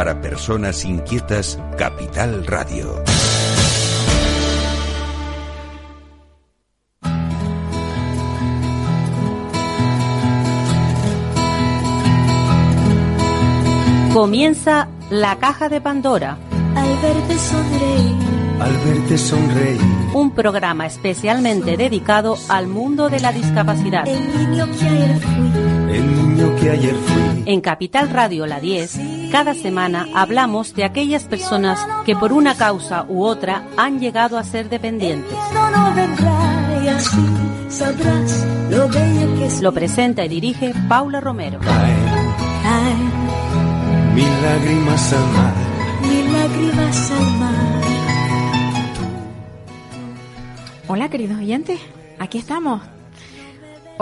Para personas inquietas, Capital Radio. Comienza la caja de Pandora. Al verte sonreír. Al verte sonreír. Un programa especialmente dedicado al mundo de la discapacidad. El niño que ayer fui. El niño que ayer fui. En Capital Radio La 10, cada semana hablamos de aquellas personas que por una causa u otra han llegado a ser dependientes. Lo presenta y dirige Paula Romero. Caen Caen mil lágrimas al mar. mil lágrimas al mar. Hola queridos oyentes, aquí estamos.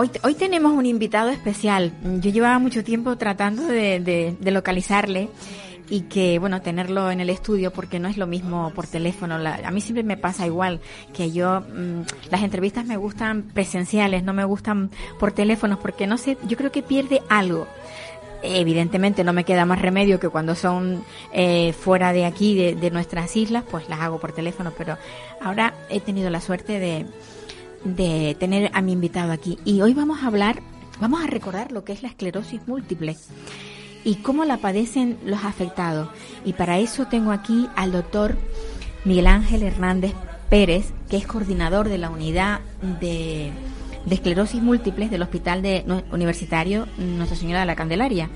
Hoy, hoy tenemos un invitado especial. Yo llevaba mucho tiempo tratando de, de- de localizarle y que, bueno, tenerlo en el estudio porque no es lo mismo por teléfono. La- a mí siempre me pasa igual que yo, mm, las entrevistas me gustan presenciales, no me gustan por teléfonos porque no sé, yo creo que pierde algo. Evidentemente no me queda más remedio que cuando son eh, fuera de aquí, de, de nuestras islas, pues las hago por teléfono, pero ahora he tenido la suerte de, de tener a mi invitado aquí. Y hoy vamos a hablar, vamos a recordar lo que es la esclerosis múltiple y cómo la padecen los afectados. Y para eso tengo aquí al doctor Miguel Ángel Hernández Pérez, que es coordinador de la unidad de, esclerosis múltiples del Hospital de, Universitario Nuestra Señora de la Candelaria.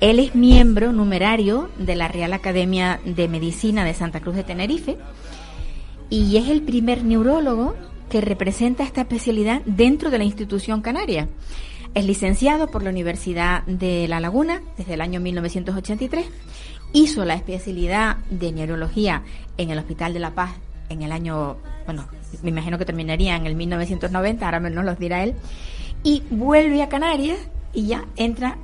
Él es miembro numerario de la Real Academia de Medicina de Santa Cruz de Tenerife y es el primer neurólogo que representa esta especialidad dentro de la institución canaria. Es licenciado por la Universidad de La Laguna desde el año 1983. Hizo la especialidad de neurología en el Hospital de la Paz en el año, bueno, me imagino que terminaría en el 1990, ahora nos lo dirá él. Y vuelve a Canarias y ya entra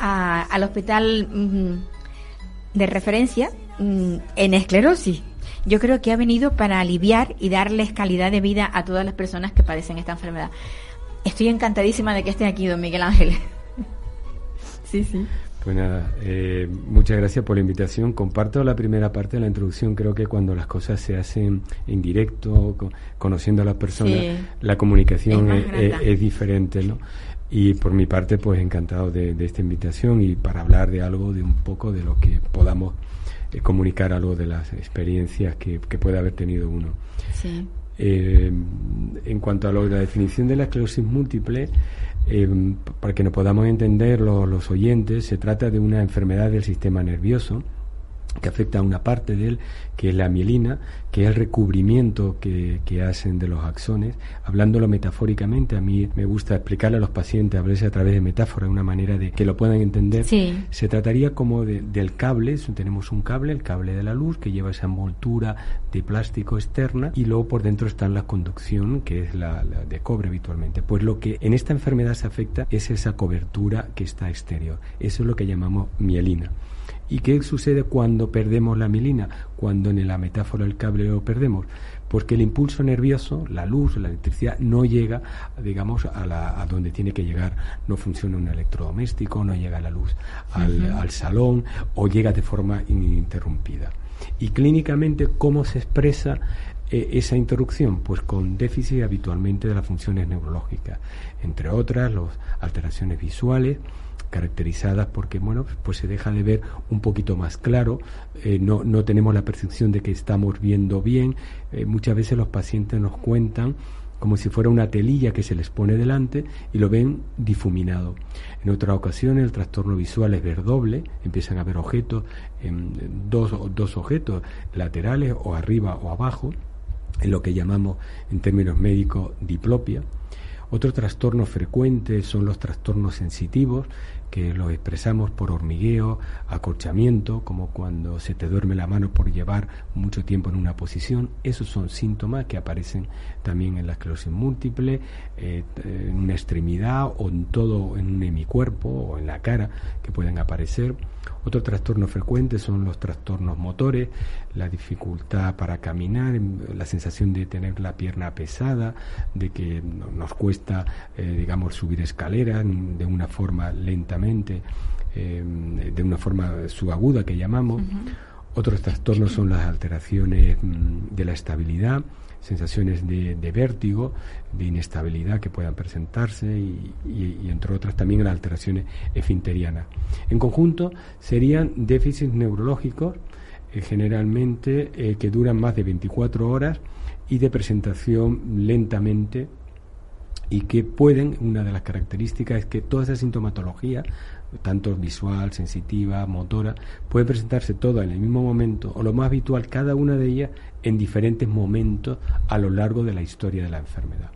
al hospital mm, de referencia mm, en esclerosis. Yo creo que ha venido para aliviar y darles calidad de vida a todas las personas que padecen esta enfermedad. Estoy encantadísima de que esté aquí, don Miguel Ángel. sí, sí. Pues nada, eh, muchas gracias por la invitación. Comparto la primera parte de la introducción. Creo que cuando las cosas se hacen en directo, co- conociendo a las personas, Sí. la comunicación Es es, más grata. es- es diferente, ¿no? Y por mi parte, pues encantado de, de esta invitación y para hablar de algo, de un poco de lo que podamos eh, comunicar algo de las experiencias que, que puede haber tenido uno. Sí. Eh, en cuanto a lo- la definición de la esclerosis múltiple, eh, para que nos podamos entender lo- los oyentes, se trata de una enfermedad del sistema nervioso que afecta a una parte de él, que es la mielina, que es el recubrimiento que, que hacen de los axones. Hablándolo metafóricamente, a mí me gusta explicarle a los pacientes, hablarse a través de metáfora, de una manera de que lo puedan entender. Sí. Se trataría como de- del cable, tenemos un cable, el cable de la luz, que lleva esa envoltura de plástico externa y luego por dentro está la conducción, que es la, la de cobre habitualmente. Pues lo que en esta enfermedad se afecta es esa cobertura que está exterior. Eso es lo que llamamos mielina. ¿Y qué sucede cuando perdemos la mielina? Cuando en la metáfora del cable lo perdemos. Porque el impulso nervioso, la luz, la electricidad, no llega, digamos, a, la, a donde tiene que llegar. No funciona un electrodoméstico, no llega la luz al, al salón o llega de forma ininterrumpida. Y clínicamente, ¿cómo se expresa eh, esa interrupción? Pues con déficit habitualmente de las funciones neurológicas, entre otras, las alteraciones visuales, caracterizadas porque bueno pues se deja de ver un poquito más claro eh, no, no tenemos la percepción de que estamos viendo bien Eh, muchas veces los pacientes nos cuentan como si fuera una telilla que se les pone delante y lo ven difuminado. En otras ocasiones el trastorno visual es ver doble, empiezan a ver objetos, em, dos, dos objetos laterales o arriba o abajo, en lo que llamamos en términos médicos diplopia. Otro trastorno frecuente son los trastornos sensitivos, que los expresamos por hormigueo, acorchamiento, como cuando se te duerme la mano por llevar mucho tiempo en una posición. Esos son síntomas que aparecen también en la esclerosis múltiple, eh, en una extremidad o en todo, en un hemicuerpo o en la cara que pueden aparecer. Otro trastorno frecuente son los trastornos motores, la dificultad para caminar, la sensación de tener la pierna pesada, de que nos cuesta, eh, digamos, subir escaleras de una forma lentamente. eh, de una forma subaguda que llamamos. Otros trastornos son las alteraciones mm, de la estabilidad, sensaciones de, vértigo, de inestabilidad que puedan presentarse y, entre otras también las alteraciones esfinterianas. En conjunto serían déficits neurológicos generalmente eh, que duran más de 24 horas y de presentación lentamente y que pueden, una de las características es que toda esa sintomatología, tanto visual, sensitiva, motora, puede presentarse toda en el mismo momento, o lo más habitual, cada una de ellas en diferentes momentos a lo largo de la historia de la enfermedad.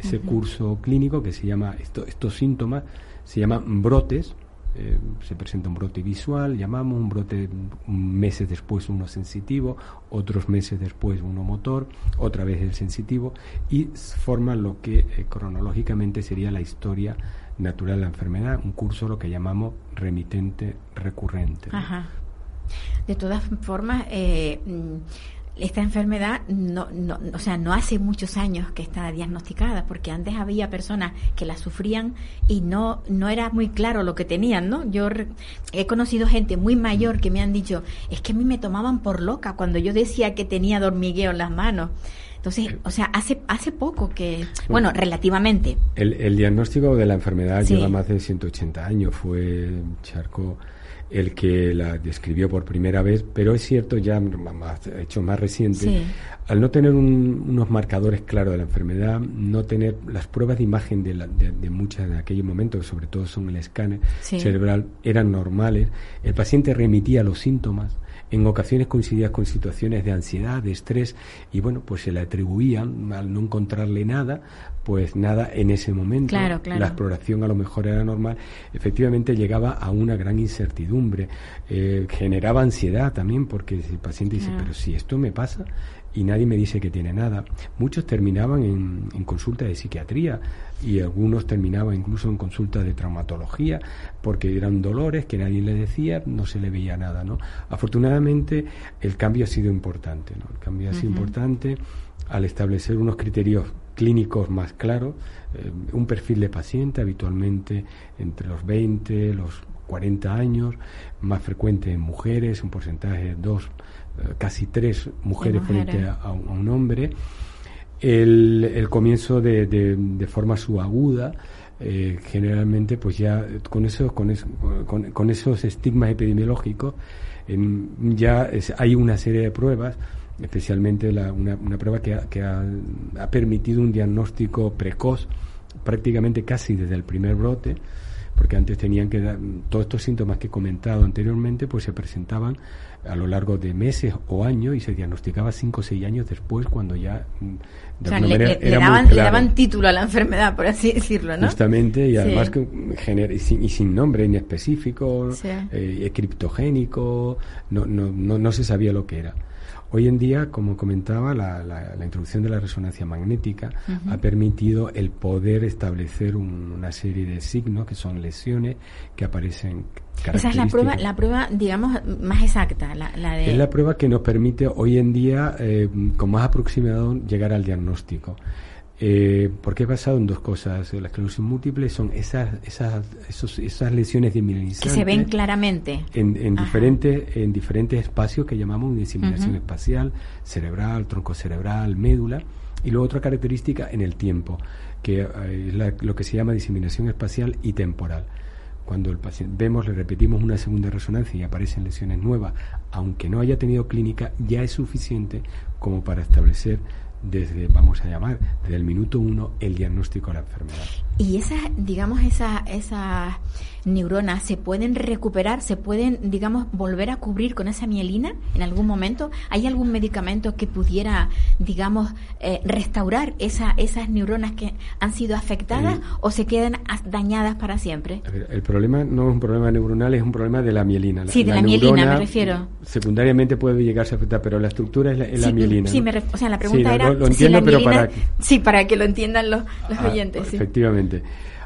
Ese curso clínico que se llama, estos síntomas se llaman brotes, eh, se presenta un brote visual, llamamos un brote meses después uno sensitivo, otros meses después uno motor, otra vez el sensitivo y forma lo que eh, cronológicamente sería la historia natural de la enfermedad, un curso lo que llamamos remitente recurrente. De todas formas, eh, esta enfermedad no, no, o sea, no hace muchos años que está diagnosticada, porque antes había personas que la sufrían y no, no era muy claro lo que tenían, ¿no? Yo he conocido gente muy mayor que me han dicho, es que a mí me tomaban por loca cuando yo decía que tenía dormigueo en las manos. Entonces, o sea, hace, hace poco que, bueno, relativamente. El, diagnóstico de la enfermedad lleva más de 180 años, fue Charco el que la describió por primera vez, pero es cierto, ya más, hecho más reciente, al no tener unos marcadores claros de la enfermedad, no tener las pruebas de imagen de, de, muchas de aquellos momentos, sobre todo son el escáner cerebral, eran normales, el paciente remitía los síntomas, en ocasiones coincidía con situaciones de ansiedad, de estrés, y bueno, pues se le atribuían, al no encontrarle nada, pues nada en ese momento. La exploración a lo mejor era normal. Efectivamente llegaba a una gran incertidumbre, eh, generaba ansiedad también, porque el paciente dice, pero si esto me pasa, y nadie me dice que tiene nada. Muchos terminaban en, en consulta de psiquiatría y algunos terminaban incluso en consulta de traumatología porque eran dolores que nadie le decía, no se le veía nada. ¿no? Afortunadamente el cambio ha sido importante. ¿no? El cambio ha sido importante al establecer unos criterios clínicos más claros, eh, un perfil de paciente habitualmente entre los 20, los 40 años, más frecuente en mujeres, un porcentaje de dos eh, casi tres mujeres frente a, un hombre. El, comienzo de, de, forma subaguda, eh, generalmente pues ya con esos, con, con, esos estigmas epidemiológicos ya hay una serie de pruebas especialmente una, una, prueba que, ha, que ha, ha, permitido un diagnóstico precoz prácticamente casi desde el primer brote porque antes tenían que dar todos estos síntomas que he comentado anteriormente pues se presentaban a lo largo de meses o años y se diagnosticaba cinco o seis años después cuando ya mm, de alguna manera le, daban, le, daban, título a la enfermedad por así decirlo ¿no? justamente y además que y, sin, y sin nombre inespecífico eh, criptogénico no, no, no, no se sabía lo que era Hoy en día, como comentaba, la, la, introducción de la resonancia magnética ha permitido el poder establecer una serie de signos que son lesiones que aparecen. Esa es la prueba, la prueba, digamos, más exacta. La, de... Es la prueba que nos permite hoy en día, eh, con más aproximado, llegar al diagnóstico. Eh, porque he basado en dos cosas. La esclerosis múltiple son esas, esas, esas lesiones de Que se ven claramente. En, en diferentes, en diferentes espacios que llamamos diseminación espacial, cerebral, tronco cerebral, médula. Y luego otra característica en el tiempo, que eh, es lo que se llama diseminación espacial y temporal. Cuando el paciente vemos, le repetimos una segunda resonancia y aparecen lesiones nuevas, aunque no haya tenido clínica, ya es suficiente como para establecer desde, vamos a llamar, desde el minuto uno, el diagnóstico de la enfermedad. Y esas, digamos, esas, esas neuronas se pueden recuperar, se pueden, digamos, volver a cubrir con esa mielina en algún momento. ¿Hay algún medicamento que pudiera, digamos, eh, restaurar esa, esas neuronas que han sido afectadas o se quedan dañadas para siempre? el problema no es un problema neuronal, es un problema de la mielina. sí, de la, mielina me refiero. Secundariamente puede llegarse a afectar, pero la estructura es la, mielina. Sí, o sea, la pregunta era lo, entiendo, pero para... Sí, para que lo entiendan los, los ah, oyentes. Efectivamente.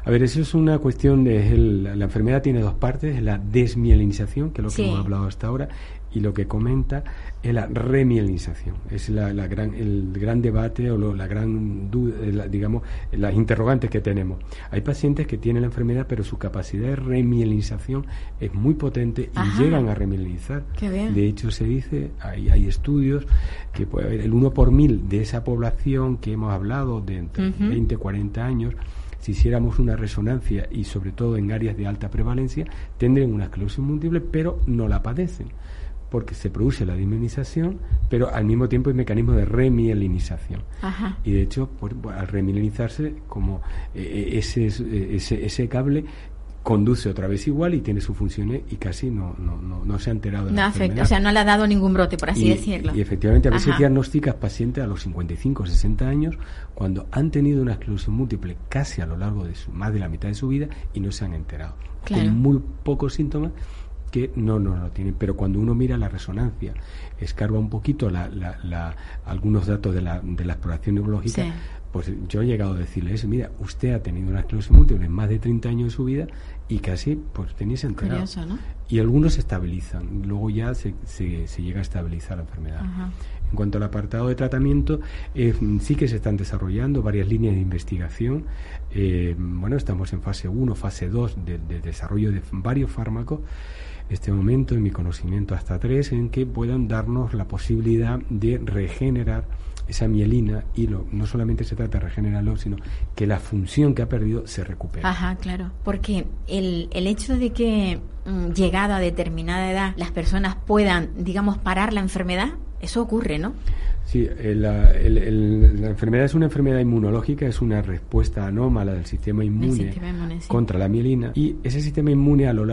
A ver, eso es una cuestión de... la enfermedad tiene dos partes, la desmielinización, que es lo que hemos hablado hasta ahora, y lo que comenta es la remielinización. Es la, gran, el gran debate o la gran duda, digamos, las interrogantes que tenemos. Hay pacientes que tienen la enfermedad, pero su capacidad de remielinización es muy potente y llegan a remielinizar. De hecho, se dice, hay, hay estudios que puede haber el 1 por mil de esa población que hemos hablado de entre 20 y 40 años si hiciéramos una resonancia y sobre todo en áreas de alta prevalencia, tendrían una esclerosis múltiple, pero no la padecen porque se produce la diminización, pero al mismo tiempo hay mecanismo de remielinización. Y de hecho, pues, al remielinizarse, como eh, ese, ese, ese cable conduce otra vez igual y tiene sus funciones y casi no, no, no, se ha enterado de no afecta, o sea, no le ha dado ningún brote, por así decirlo. Y efectivamente a veces diagnosticas pacientes a los 55 o 60 años cuando han tenido una esclerosis múltiple casi a lo largo de su, más de la mitad de su vida y no se han enterado. Con muy pocos síntomas que no, no lo tienen. Pero cuando uno mira la resonancia, escarba un poquito la, la, algunos datos de la, de la exploración neurológica, pues yo he llegado a decirle eso, mira, usted ha tenido una esclerosis múltiple en más de 30 años de su vida y casi pues tenéis enterado. Y algunos se estabilizan, luego ya se, se, llega a estabilizar la enfermedad. En cuanto al apartado de tratamiento, eh, sí que se están desarrollando varias líneas de investigación. Eh, bueno, estamos en fase 1, fase 2 de, de desarrollo de varios fármacos este momento, en mi conocimiento hasta tres, en que puedan darnos la posibilidad de regenerar esa mielina y lo, no solamente se trata de regenerarlo, sino que la función que ha perdido se recupere. Ajá, claro, porque el, el hecho de que llegada a determinada edad las personas puedan, digamos, parar la enfermedad, eso ocurre, ¿no? Sí, eh, la, enfermedad es una enfermedad inmunológica, es una respuesta anómala del sistema inmune, contra la mielina y ese sistema inmune a lo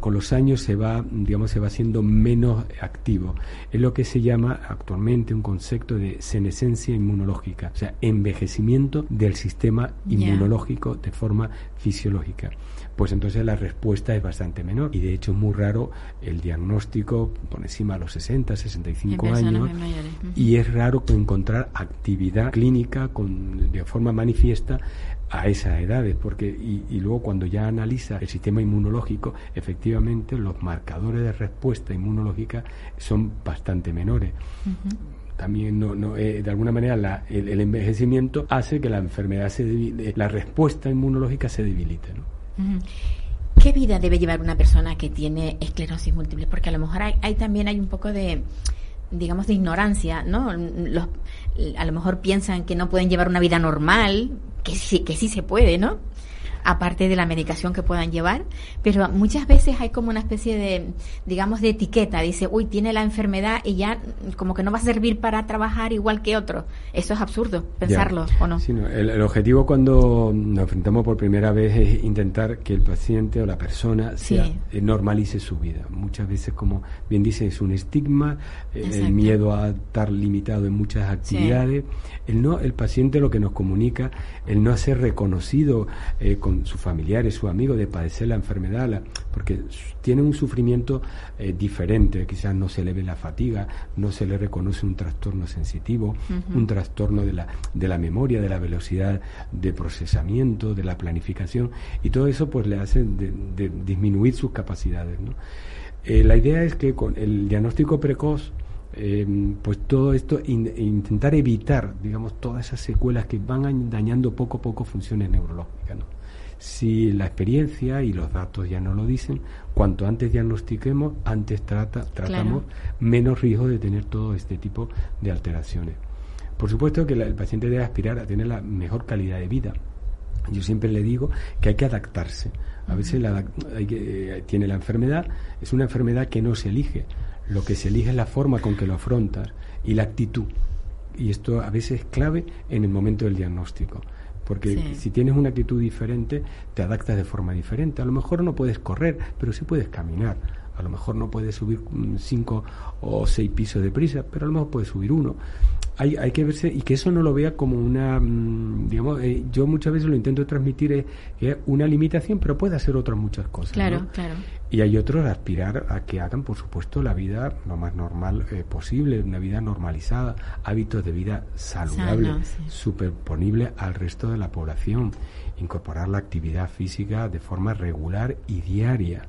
con los años se va, digamos, se va haciendo menos activo. Es lo que se llama actualmente un concepto de senescencia inmunológica, o sea, envejecimiento del sistema inmunológico de forma fisiológica pues entonces la respuesta es bastante menor. Y de hecho es muy raro el diagnóstico por encima de los 60, 65 años. Y es raro encontrar actividad clínica con, de forma manifiesta a esas edades, porque y, luego cuando ya analiza el sistema inmunológico, efectivamente los marcadores de respuesta inmunológica son bastante menores. también no, no eh, de alguna manera la, el, envejecimiento hace que la enfermedad se la respuesta inmunológica se debilite ¿no? ¿Qué vida debe llevar una persona que tiene esclerosis múltiple? Porque a lo mejor hay, también hay un poco de digamos de ignorancia, ¿no? Los, a lo mejor piensan que no pueden llevar una vida normal, que sí, que sí se puede, ¿no? Aparte de la medicación que puedan llevar, pero muchas veces hay como una especie de, digamos, de etiqueta, dice, uy, tiene la enfermedad y ya como que no va a servir para trabajar igual que otro. Eso es absurdo, pensarlo, ¿o no? Sí, el, objetivo cuando nos enfrentamos por primera vez es intentar que el paciente o la persona sea, eh, normalice su vida. Muchas veces, como bien dice, es un estigma, eh, el miedo a estar limitado en muchas actividades. El, no, el paciente lo que nos comunica, el no ser reconocido eh, con sus familiares, sus amigos, de padecer la enfermedad, porque tiene un sufrimiento eh, diferente, quizás no se le ve la fatiga, no se le reconoce un trastorno sensitivo, un trastorno de la, de la memoria, de la velocidad de procesamiento, de la planificación, y todo eso pues le hace de, disminuir sus capacidades. Eh, la idea es que con el diagnóstico precoz, Em, pues todo esto, intentar evitar, digamos, todas esas secuelas que van dañando poco a poco funciones neurológicas. Si la experiencia y los datos ya no lo dicen, cuanto antes diagnostiquemos, antes trata, tratamos menos riesgo de tener todo este tipo de alteraciones. Por supuesto que el paciente debe aspirar a tener la mejor calidad de vida. Yo siempre le digo que hay que adaptarse. A veces la, eh, tiene la enfermedad, es una enfermedad que no se elige. Lo que se elige es la forma con que lo afrontas y la actitud. Y esto a veces es clave en el momento del diagnóstico. Porque si tienes una actitud diferente, te adaptas de forma diferente. A lo mejor no puedes correr, pero sí puedes caminar. A lo mejor no puede subir mm, cinco o seis pisos de prisa, pero a lo mejor puede subir uno. Hay, hay que verse y que eso no lo vea como una, mm, digamos, eh, yo muchas veces lo intento transmitir es, es una limitación, pero puede hacer otras muchas cosas. Claro, ¿no? claro. Y hay otros aspirar a que hagan, por supuesto, la vida lo más normal eh, posible, una vida normalizada, hábitos de vida saludable, Sano, sí. superponible al resto de la población, incorporar la actividad física de forma regular y diaria.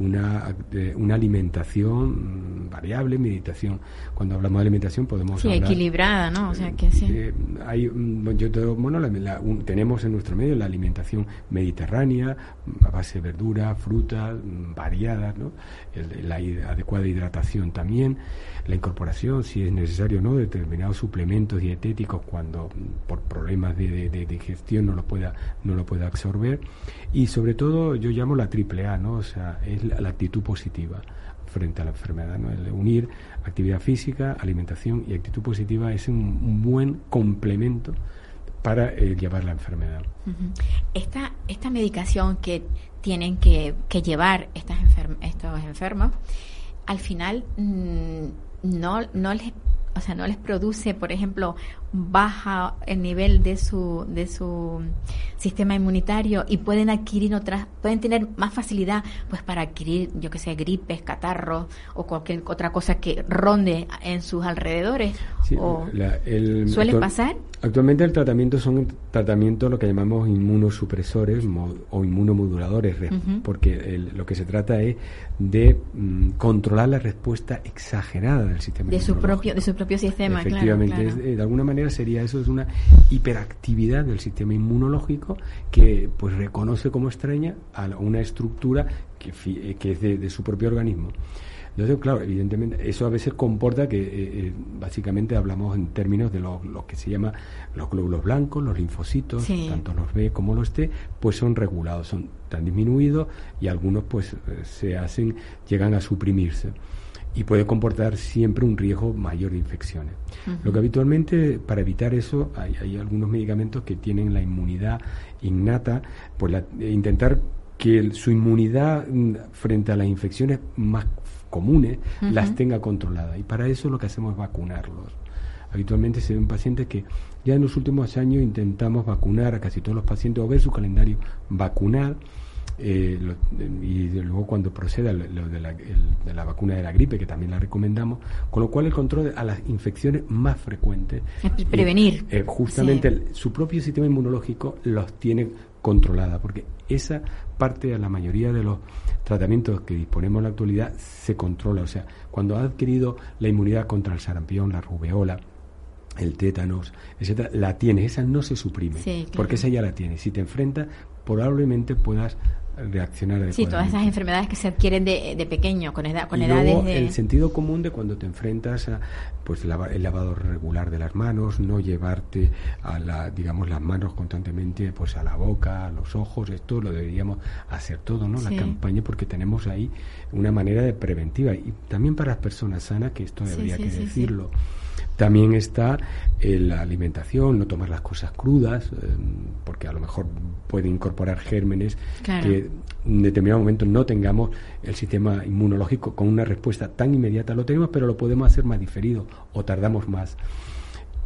Una, una alimentación variable, meditación. Cuando hablamos de alimentación podemos Sí, hablar equilibrada, ¿no? O sea, que sí. eh, hay, yo te- bueno, la- la- un- tenemos en nuestro medio la alimentación mediterránea, a base de verduras, frutas, mm, variadas, ¿no? El- la adecuada hidratación también, la incorporación, si es necesario, ¿no? De determinados suplementos dietéticos cuando mm, por problemas de, de- de digestión no lo pueda no lo pueda absorber y sobre todo yo llamo la triple A, ¿no? O sea, es la, actitud positiva frente a la enfermedad. ¿no? Unir actividad física, alimentación y actitud positiva es un, buen complemento para eh, llevar la enfermedad. Esta, esta medicación que tienen que, que llevar estas enfer- estos enfermos, al final mm, no, no les o sea, no les produce, por ejemplo, baja el nivel de su de su sistema inmunitario y pueden adquirir otras, pueden tener más facilidad pues para adquirir, yo que sé, gripes, catarros o cualquier otra cosa que ronde en sus alrededores. Sí, o, la- el- ¿Suele pasar? Actualmente el tratamiento son tratamientos lo que llamamos inmunosupresores o inmunomoduladores, porque el- lo que se trata es de mm, controlar la respuesta exagerada del sistema de su propio de su propio sistema, claro, Efectivamente, claro. es- eh, de alguna manera sería eso, es una hiperactividad del sistema inmunológico que pues reconoce como extraña a una estructura que, eh, que es de, de su propio organismo. Entonces, claro, evidentemente, eso a veces comporta que eh, eh, básicamente hablamos en términos de lo, lo que se llama los glóbulos blancos, los linfocitos, Sí. tanto los B como los T, pues son regulados, son tan disminuidos y algunos pues se hacen, llegan a suprimirse y puede comportar siempre un riesgo mayor de infecciones. Lo que habitualmente, para evitar eso, hay, hay algunos medicamentos que tienen la inmunidad innata, pues la- eh, intentar que el- su inmunidad mm, frente a las infecciones más comunes las tenga controladas. Y para eso lo que hacemos es vacunarlos. Habitualmente se ven pacientes que ya en los últimos años intentamos vacunar a casi todos los pacientes o ver su calendario vacunar eh, lo- y luego cuando proceda lo, lo de, la, el- de la vacuna de la gripe, que también la recomendamos, con lo cual el control a las infecciones más frecuentes. Es pre- prevenir. eh, justamente Sí. el- su propio sistema inmunológico los tiene controlada, porque esa parte de la mayoría de los tratamientos que disponemos en la actualidad se controla. O sea, cuando ha adquirido la inmunidad contra el sarampión, la rubeola, el tétanos, etcétera, la tienes, esa no se suprime, Sí, claro. porque esa ya la tienes. Si te enfrentas, probablemente puedas reaccionar Sí, todas esas enfermedades que se adquieren de, de pequeño, con, edad, con y edades luego de... el sentido común de cuando te enfrentas a pues lava- el lavado regular de las manos, no llevarte a la digamos las manos constantemente pues a la boca, a los ojos, esto lo deberíamos hacer todo, ¿no? Sí. La campaña porque tenemos ahí una manera de preventiva y también para las personas sanas que esto debería sí, que sí, decirlo. También está eh, la alimentación, no tomar las cosas crudas, eh, porque a lo mejor puede incorporar gérmenes Claro. que en determinado momento no tengamos el sistema inmunológico con una respuesta tan inmediata. Lo tenemos, pero lo podemos hacer más diferido o tardamos más.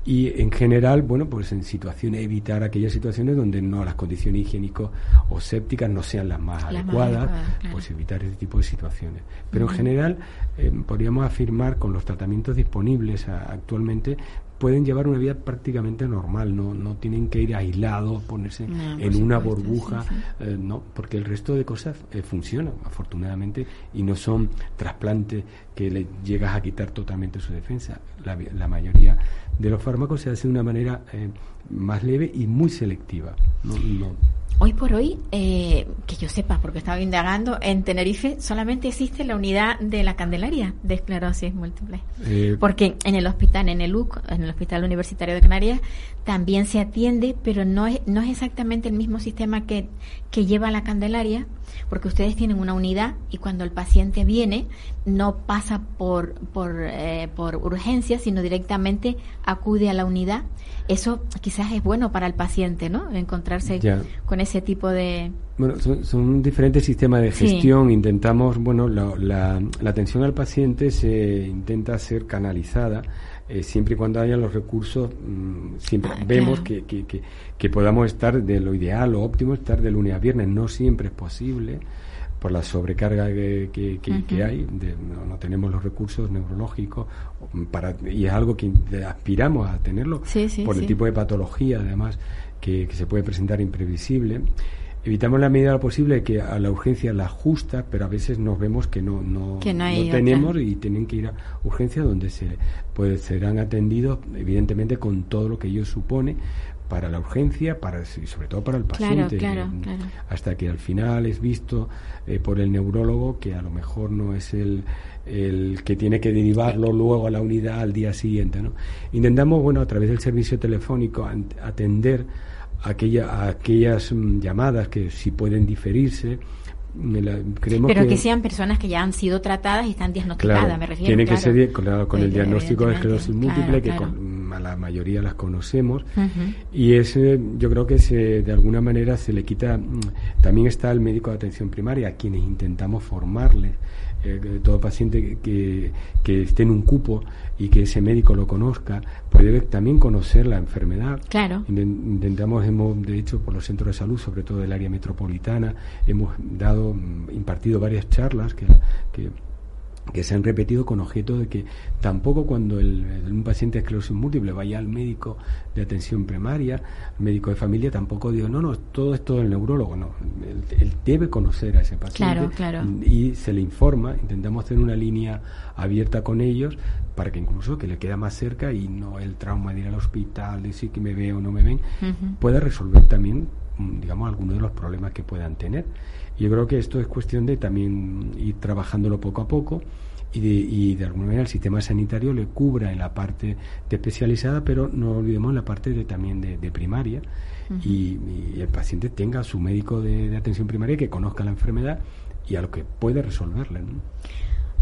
Y en general, bueno, pues en situaciones, evitar aquellas situaciones donde no las condiciones higiénico o sépticas no sean las más Las más adecuadas, claro. pues evitar ese tipo de situaciones. Pero en general, eh, podríamos afirmar con los tratamientos disponibles a- actualmente pueden llevar una vida prácticamente normal, no, no tienen que ir aislados, ponerse No, en una supuesto, burbuja, sí, sí. eh, no, porque el resto de cosas eh, funcionan, afortunadamente, y no son trasplantes que le llegas a quitar totalmente su defensa. La mayoría de los fármacos se hace de una manera eh, más leve y muy selectiva. No, no- Hoy por hoy, eh, que yo sepa, porque estaba indagando, en Tenerife solamente existe la unidad de la Candelaria de esclerosis múltiple. eh, Porque en el hospital, en el UC, en el Hospital Universitario de Canarias, también se atiende, pero no es, no es exactamente el mismo sistema que, que lleva la Candelaria, porque ustedes tienen una unidad y cuando el paciente viene no pasa por, por, eh, por urgencia, sino directamente acude a la unidad. Eso quizás quizás es bueno para el paciente, ¿no? Encontrarse con ese tipo de... Bueno, son, diferentes sistemas de gestión. Intentamos, bueno, la, la, atención al paciente se intenta ser canalizada eh, siempre y cuando haya los recursos, mm, siempre ah, vemos que, que, que, podamos estar de lo ideal o óptimo, estar de lunes a viernes. No siempre es posible por la sobrecarga que, que, hay, no, tenemos los recursos neurológicos para, y es algo que aspiramos a tenerlo por el tipo de patología además que, se puede presentar imprevisible. Evitamos la medida de lo posible que a la urgencia la justa, pero a veces nos vemos que no, no, tenemos y tienen que ir a urgencia donde se pues, serán atendidos, evidentemente, con todo lo que ello supone, para la urgencia para y sobre todo para el paciente hasta que al final es visto eh, por el neurólogo que a lo mejor no es el, el que tiene que derivarlo luego a la unidad al día siguiente ¿no? intentamos bueno a través del servicio telefónico atender aquella, aquellas mm, llamadas que si pueden diferirse pero que, sean personas que ya han sido tratadas y están diagnosticadas, me refiero. Tiene que ser con el diagnóstico de esclerosis múltiple, que a la mayoría las conocemos, y ese yo creo que se, de alguna manera se le quita. Mm, también está el médico de atención primaria, a quienes intentamos formarles eh, todo paciente que, que, esté en un cupo y que ese médico lo conozca, puede también conocer la enfermedad. Claro. Intentamos, hemos, de hecho, por los centros de salud, sobre todo del área metropolitana, hemos dado, mm, impartido varias charlas que, que que se han repetido con objeto de que tampoco cuando el, un paciente de esclerosis múltiple vaya al médico de atención primaria, médico de familia, tampoco digo, no, no, todo esto del neurólogo, no. Él, debe conocer a ese paciente y se le informa, intentamos tener una línea abierta con ellos para que incluso que le queda más cerca y no el trauma de ir al hospital, decir que me veo o no me ven, pueda resolver también, mm, digamos, algunos de los problemas que puedan tener. Yo creo que esto es cuestión de también ir trabajándolo poco a poco y de, y de alguna manera el sistema sanitario le cubra en la parte de especializada, pero no olvidemos la parte de, también de, primaria y, el paciente tenga su médico de, atención primaria que conozca la enfermedad y a lo que puede resolverla.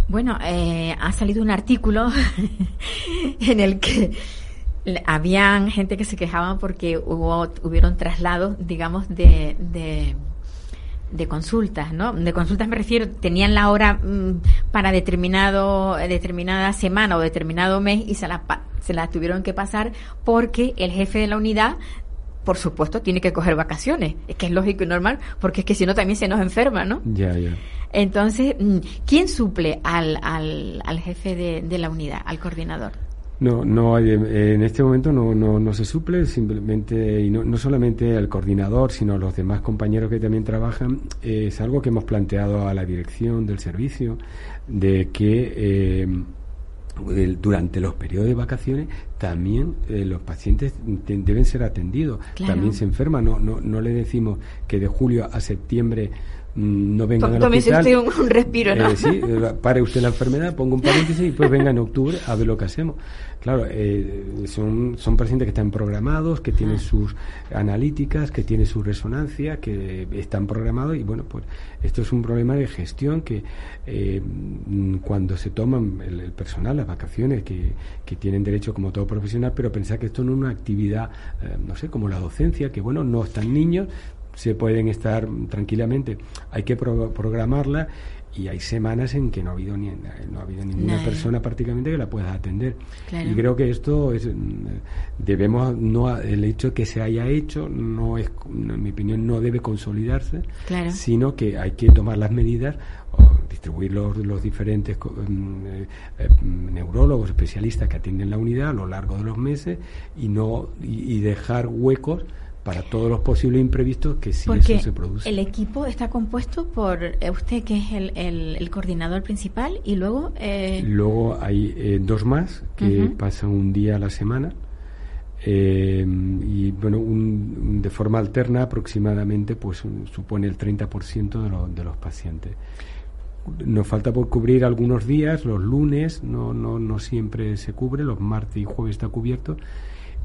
Bueno, eh, ha salido un artículo en el que habían gente que se quejaba porque hubo hubieron traslados, digamos, de de consultas, ¿no? De consultas me refiero, tenían la hora mm, para determinado, determinada semana o determinado mes y se la, se la tuvieron que pasar porque el jefe de la unidad, por supuesto, tiene que coger vacaciones. Es que es lógico y normal, porque es que si no también se nos enferma, ¿no? Ya, ya. Entonces, mm, ¿quién suple al, al, al jefe de, de la unidad, al coordinador? No, no hay, en este momento no, no, no se suple, simplemente, y no, no, solamente el coordinador, sino los demás compañeros que también trabajan, es algo que hemos planteado a la dirección del servicio, de que eh, durante los periodos de vacaciones también eh, los pacientes deben ser atendidos, también se enferman, no, no, no le decimos que de julio a septiembre no vengan al hospital. usted un, respiro, ¿no? Eh, sí, eh, pare usted la enfermedad, ponga un paréntesis y pues venga en octubre a ver lo que hacemos. Claro, eh, son, son pacientes que están programados, que tienen sus analíticas, que tienen su resonancia, que están programados y bueno, pues esto es un problema de gestión que cuando se toman el, personal, las vacaciones, que, que, tienen derecho como todo profesional, pero pensar que esto no es una actividad, no sé, como la docencia, que bueno, no están niños, se pueden estar tranquilamente. Hay que programarla y hay semanas en que no ha habido ni no ha habido ninguna persona prácticamente que la pueda atender. Y creo que esto es mm, debemos no el hecho de que se haya hecho no es en mi opinión no debe consolidarse sino que hay que tomar las medidas o distribuir los, los diferentes mm, eh, eh, neurólogos especialistas que atienden la unidad a lo largo de los meses y no y dejar huecos para todos los posibles imprevistos que si eso se produce. El equipo está compuesto por eh, usted, que es el, el, coordinador principal, y luego... Eh... Luego hay eh, dos más que pasan un día a la semana. Eh, y bueno, un, de forma alterna aproximadamente pues supone el 30% de, lo, de los pacientes. Nos falta por cubrir algunos días, los lunes no, no, no siempre se cubre, los martes y jueves está cubierto,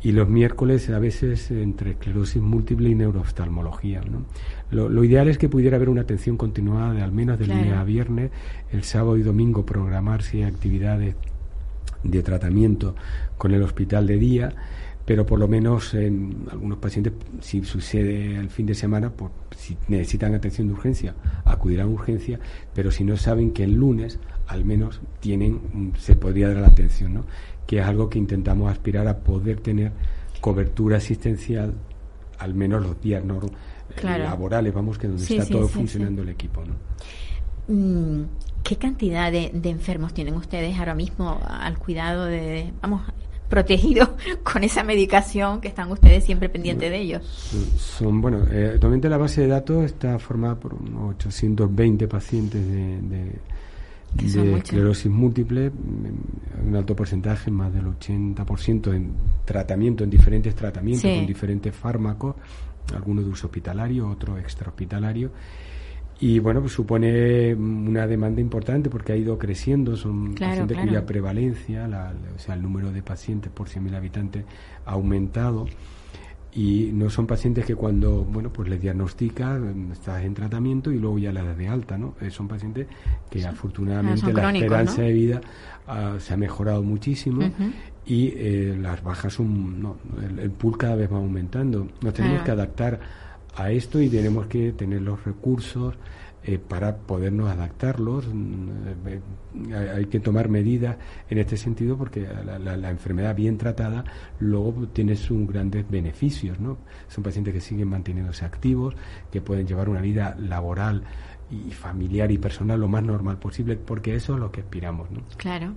y los miércoles a veces entre esclerosis múltiple y neurooftalmología. ¿no? Lo, ideal es que pudiera haber una atención continuada de al menos de lunes a viernes, el sábado y domingo programarse actividades de tratamiento con el hospital de día pero por lo menos en algunos pacientes, si sucede el fin de semana, pues si necesitan atención de urgencia, acudirán a urgencia, pero si no saben que el lunes al menos tienen, se podría dar la atención, ¿no? Que es algo que intentamos aspirar a poder tener cobertura asistencial al menos los días no, eh, laborales, vamos, que donde está todo funcionando el equipo. ¿no? Mm, ¿Qué cantidad de, de, enfermos tienen ustedes ahora mismo al cuidado de, vamos, protegidos con esa medicación que están ustedes siempre pendientes de ellos? Son, bueno, eh, actualmente la base de datos está formada por unos 820 pacientes de, de de esclerosis múltiple, mm, un alto porcentaje, más del 80% en tratamiento, en diferentes tratamientos, con diferentes fármacos, algunos de uso hospitalario, otros extrahospitalario. Y bueno, pues supone una demanda importante porque ha ido creciendo, son pacientes cuya prevalencia, o sea, el número de pacientes por 100.000 habitantes ha aumentado y no son pacientes que cuando bueno pues les diagnostica estás en tratamiento y luego ya la das de alta no eh, son pacientes que afortunadamente la esperanza de vida ah, se ha mejorado muchísimo y eh, las bajas son no, el, el, pool cada vez va aumentando. Nos tenemos que adaptar a esto y tenemos que tener los recursos eh, para podernos adaptarlos. Mm, eh, hay que tomar medidas en este sentido porque la, enfermedad bien tratada luego tiene sus grandes beneficios. ¿no? Son pacientes que siguen manteniéndose activos, que pueden llevar una vida laboral y familiar y personal lo más normal posible, porque eso es lo que aspiramos. ¿no? Claro.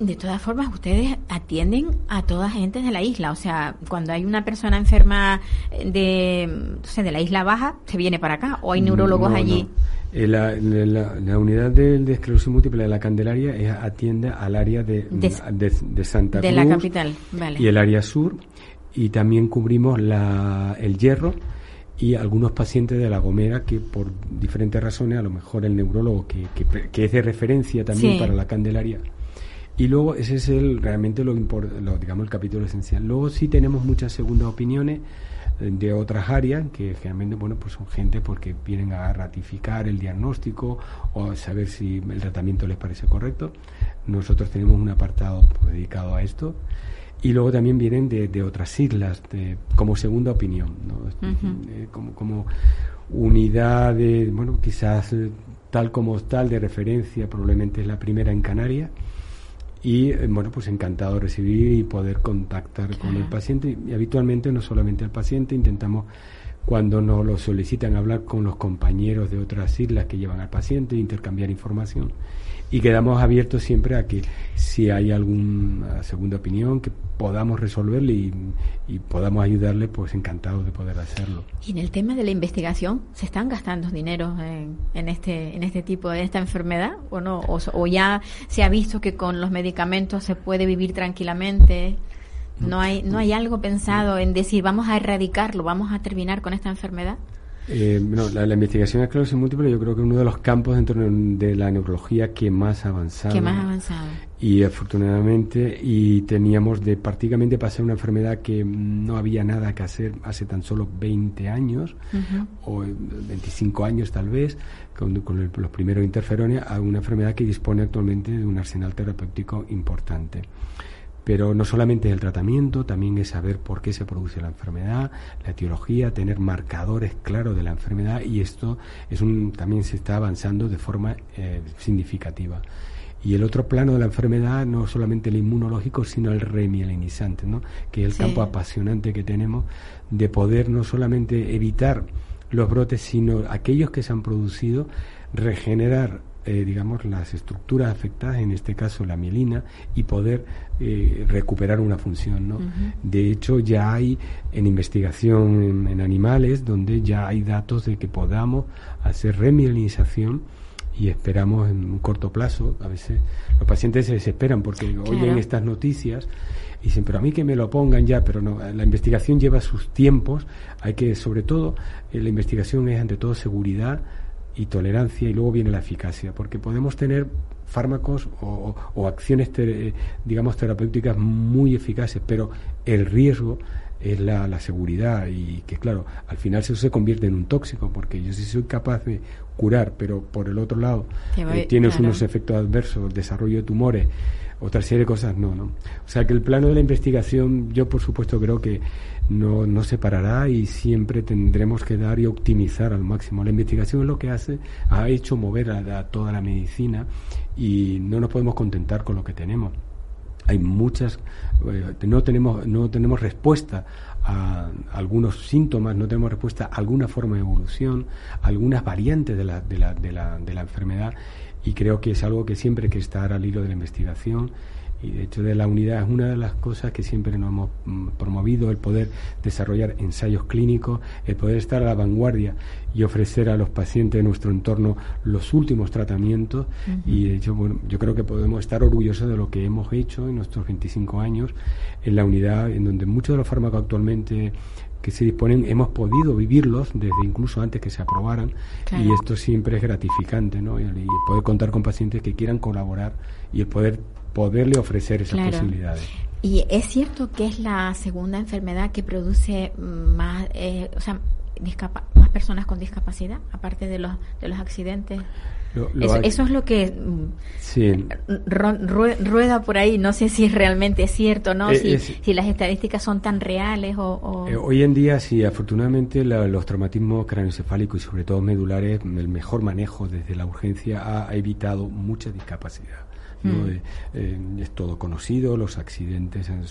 De todas formas, ustedes atienden a toda gente de la isla. O sea, cuando hay una persona enferma de, de la isla baja, se viene para acá. ¿O hay neurólogos allí? Eh, la, unidad de, esclerosis múltiple de la Candelaria atiende al área de, de, Santa Cruz. De la capital, Y el área sur. Y también cubrimos el hierro y algunos pacientes de la Gomera que por diferentes razones, a lo mejor el neurólogo que, que, es de referencia también para la Candelaria, y luego ese es el realmente lo, lo, digamos el capítulo esencial. Luego sí tenemos muchas segundas opiniones eh, de otras áreas que generalmente bueno pues son gente porque vienen a ratificar el diagnóstico o a saber si el tratamiento les parece correcto. Nosotros tenemos un apartado dedicado a esto y luego también vienen de, de otras islas de, como segunda opinión, ¿no? Eh, como, como unidad de bueno quizás tal como tal de referencia probablemente es la primera en Canarias y eh, bueno pues encantado de recibir y poder contactar con el paciente. Y, habitualmente no solamente al paciente intentamos cuando nos lo solicitan hablar con los compañeros de otras islas que llevan al paciente intercambiar información y quedamos abiertos siempre a que si hay alguna segunda opinión que podamos resolverle y, podamos ayudarle, pues encantados de poder hacerlo. Y en el tema de la investigación, ¿se están gastando dinero en, este en este tipo de esta enfermedad o no? O, ya se ha visto que con los medicamentos se puede vivir tranquilamente? ¿No hay, no hay algo pensado en decir vamos a erradicarlo, vamos a terminar con esta enfermedad? Eh, la, investigación de esclerosis múltiple yo creo que es uno de los campos dentro de la neurología que más ha avanzado. Que más avanzado. Y afortunadamente, y teníamos de prácticamente pasar una enfermedad que no había nada que hacer hace tan solo 20 años, o 25 años tal vez, con, los primeros interferones, a una enfermedad que dispone actualmente de un arsenal terapéutico importante pero no solamente el tratamiento, también es saber por qué se produce la enfermedad, la etiología, tener marcadores claros de la enfermedad y esto es un, también se está avanzando de forma eh, significativa. Y el otro plano de la enfermedad, no solamente el inmunológico, sino el remielinizante, ¿no? que es el campo apasionante que tenemos de poder no solamente evitar los brotes, sino aquellos que se han producido, regenerar eh, digamos, las estructuras afectadas, en este caso la mielina, y poder eh, recuperar una función. ¿no? De hecho, ya hay en investigación en, animales donde ya hay datos de que podamos hacer remielinización y esperamos en un corto plazo. A veces los pacientes se desesperan porque oyen estas noticias y dicen, pero a mí que me lo pongan ya, pero no, la investigación lleva sus tiempos, hay que, sobre todo, eh, la investigación es ante todo seguridad, y tolerancia y luego viene la eficacia, porque podemos tener fármacos o, acciones, digamos, terapéuticas muy eficaces, pero el riesgo es la, la, seguridad y que claro, al final eso se convierte en un tóxico porque yo sí soy capaz de curar, pero por el otro lado eh, tienes unos efectos adversos, desarrollo de tumores, otra serie de cosas, no, ¿no? O sea que el plano de la investigación yo por supuesto creo que no, no se parará y siempre tendremos que dar y optimizar al máximo. La investigación es lo que hace, ha hecho mover a toda la medicina y no nos podemos contentar con lo que tenemos hay muchas eh, no tenemos no tenemos respuesta a algunos síntomas no tenemos respuesta a alguna forma de evolución algunas variantes de la, de la, de la, de la enfermedad y creo que es algo que siempre hay que estar al hilo de la investigación y de hecho de la unidad es una de las cosas que siempre nos hemos mm, promovido, el poder desarrollar ensayos clínicos, el poder estar a la vanguardia y ofrecer a los pacientes de nuestro entorno los últimos tratamientos. Y de hecho bueno, yo creo que podemos estar orgullosos de lo que hemos hecho en nuestros 25 años en la unidad en donde muchos de los fármacos actualmente que se disponen hemos podido vivirlos desde incluso antes que se aprobaran. Y esto siempre es gratificante ¿no? y, y poder contar con pacientes que quieran colaborar y el poder poderle ofrecer esas posibilidades. Y es cierto que es la segunda enfermedad que produce más, eh, o sea, más personas con discapacidad, aparte de los, de los accidentes. eso, es lo que mm, rueda por ahí. No sé si realmente es cierto, ¿no? Eh, si, las estadísticas son tan reales o... Eh, hoy en día, sí, afortunadamente los traumatismos craneoencefálicos y sobre todo medulares, el mejor manejo desde la urgencia ha evitado mucha discapacidad. Mm. Eh, es todo conocido, los accidentes han,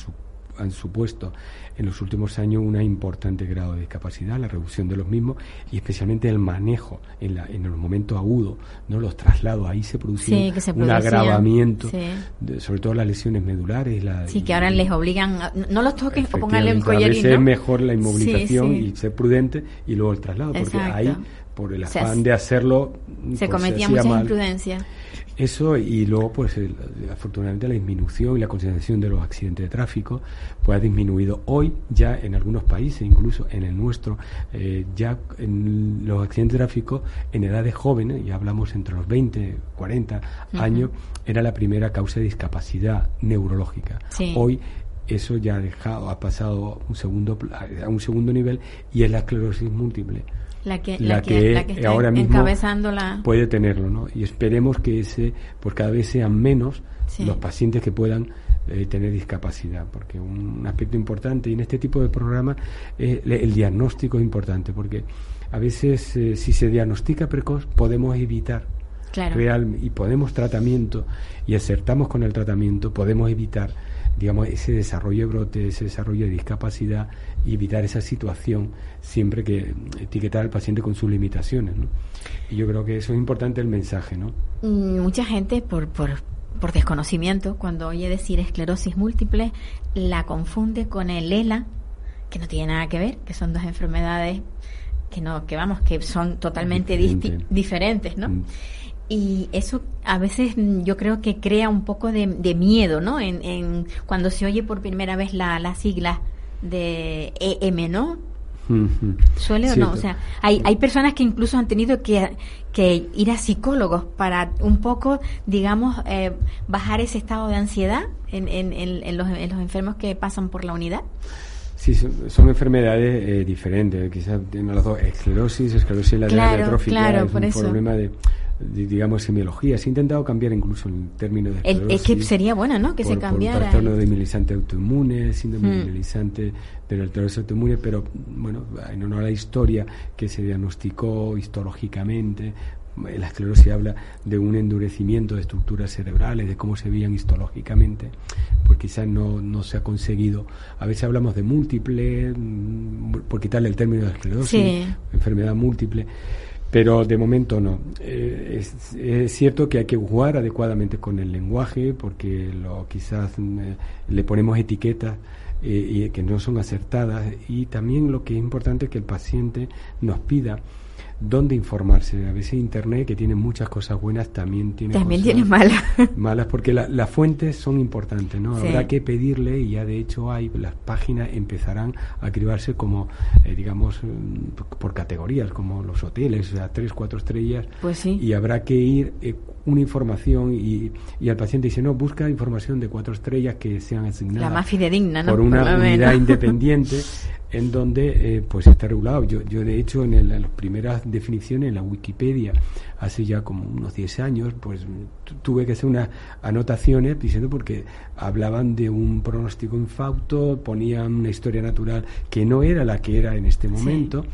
han supuesto en los últimos años un importante grado de discapacidad, la reducción de los mismos y especialmente el manejo en, la, en los momentos agudos, ¿no? los traslados, ahí se producía un agravamiento, sobre todo las lesiones medulares. La, sí, que ahora les obligan, no los toques o pónganle un collar. A veces es mejor la inmovilización y ser prudente y luego el traslado, porque ahí, por el afán de hacerlo, se pues, cometía mucha imprudencia. Eso y luego, pues afortunadamente la disminución y la concentración de los accidentes de tráfico pues ha disminuido. Hoy ya en algunos países, incluso en el nuestro, eh, ya en los accidentes de tráfico en edades jóvenes, ya hablamos entre los 20, 40 años, era la primera causa de discapacidad neurológica. Hoy eso ya ha dejado, ha pasado un segundo, a un segundo nivel y es la esclerosis múltiple la que, la, que, ahora mismo puede tenerlo, ¿no? Y esperemos que ese, por cada vez sean menos los pacientes que puedan eh, tener discapacidad, porque un aspecto importante y en este tipo de programas eh, el diagnóstico es importante, porque a veces eh, si se diagnostica precoz podemos evitar real y podemos tratamiento y acertamos con el tratamiento, podemos evitar digamos, ese desarrollo de brote, ese desarrollo de discapacidad y evitar esa situación siempre que etiquetar al paciente con sus limitaciones. ¿no? Y yo creo que eso es importante el mensaje. ¿no? Mm, mucha gente, por, por, por desconocimiento, cuando oye decir esclerosis múltiple, la confunde con el ELA, que no tiene nada que ver, que son dos enfermedades que no que vamos que son totalmente diferentes no mm. Y eso a veces mm, yo creo que crea un poco de, miedo, ¿no? En, cuando se oye por primera vez la, la sigla de EM, ¿no? ¿Suele o no? O sea, hay, hay personas que incluso han tenido que, que ir a psicólogos para un poco, digamos, eh, bajar ese estado de ansiedad en, en, en, los, en los enfermos que pasan por la unidad. Sí, son, enfermedades eh, diferentes. Quizás tienen las dos, esclerosis, esclerosis lateral claro, claro, es un problema de digamos, semiología. Se ha intentado cambiar incluso el término de Es que sería bueno, ¿no? Que se cambiara. Por trastorno de autoinmune, síndrome de hmm. mielizante de la autoinmune, pero bueno, en honor a la historia que se diagnosticó histológicamente, la esclerosis habla de un endurecimiento de estructuras cerebrales, de cómo se veían histológicamente, porque quizás no, no se ha conseguido. A veces hablamos de múltiple, mm, por quitarle el término de esclerosis, enfermedad múltiple pero de momento no. Eh, es, cierto que hay que jugar adecuadamente con el lenguaje porque lo, quizás mm, eh, le ponemos etiquetas eh, que no son acertadas y también lo que es importante es que el paciente nos pida dónde informarse. A veces Internet, que tiene muchas cosas buenas, también tiene También cosas tiene malas. malas, porque la- las fuentes son importantes, ¿no? Sí. Habrá que pedirle, y ya de hecho hay, las páginas empezarán a cribarse como, eh, digamos, mm, por categorías, como los hoteles, o sea, tres, cuatro estrellas, Pues sí. y habrá que ir eh, una información y, y al paciente dice, no, busca información de cuatro estrellas que sean asignadas La más fidedigna, ¿no? por una lo unidad independiente en donde eh, pues está regulado. Yo, yo de hecho en, el- en las primeras definiciones en la Wikipedia hace ya como unos 10 años pues tu- tuve que hacer unas anotaciones diciendo porque hablaban de un pronóstico infausto, ponían una historia natural que no era la que era en este momento.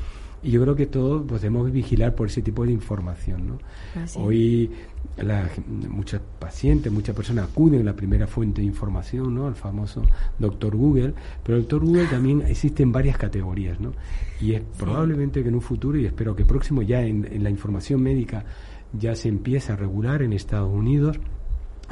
Y yo creo que todos pues, debemos vigilar por ese tipo de información. ¿no? Sí. Hoy la, muchos pacientes, muchas personas acuden a la primera fuente de información, ¿no? al famoso doctor Google, pero el doctor Google también existen varias categorías, ¿no? y es probablemente que en un futuro, y espero que próximo, ya en, en la información médica ya se empiece a regular en Estados Unidos,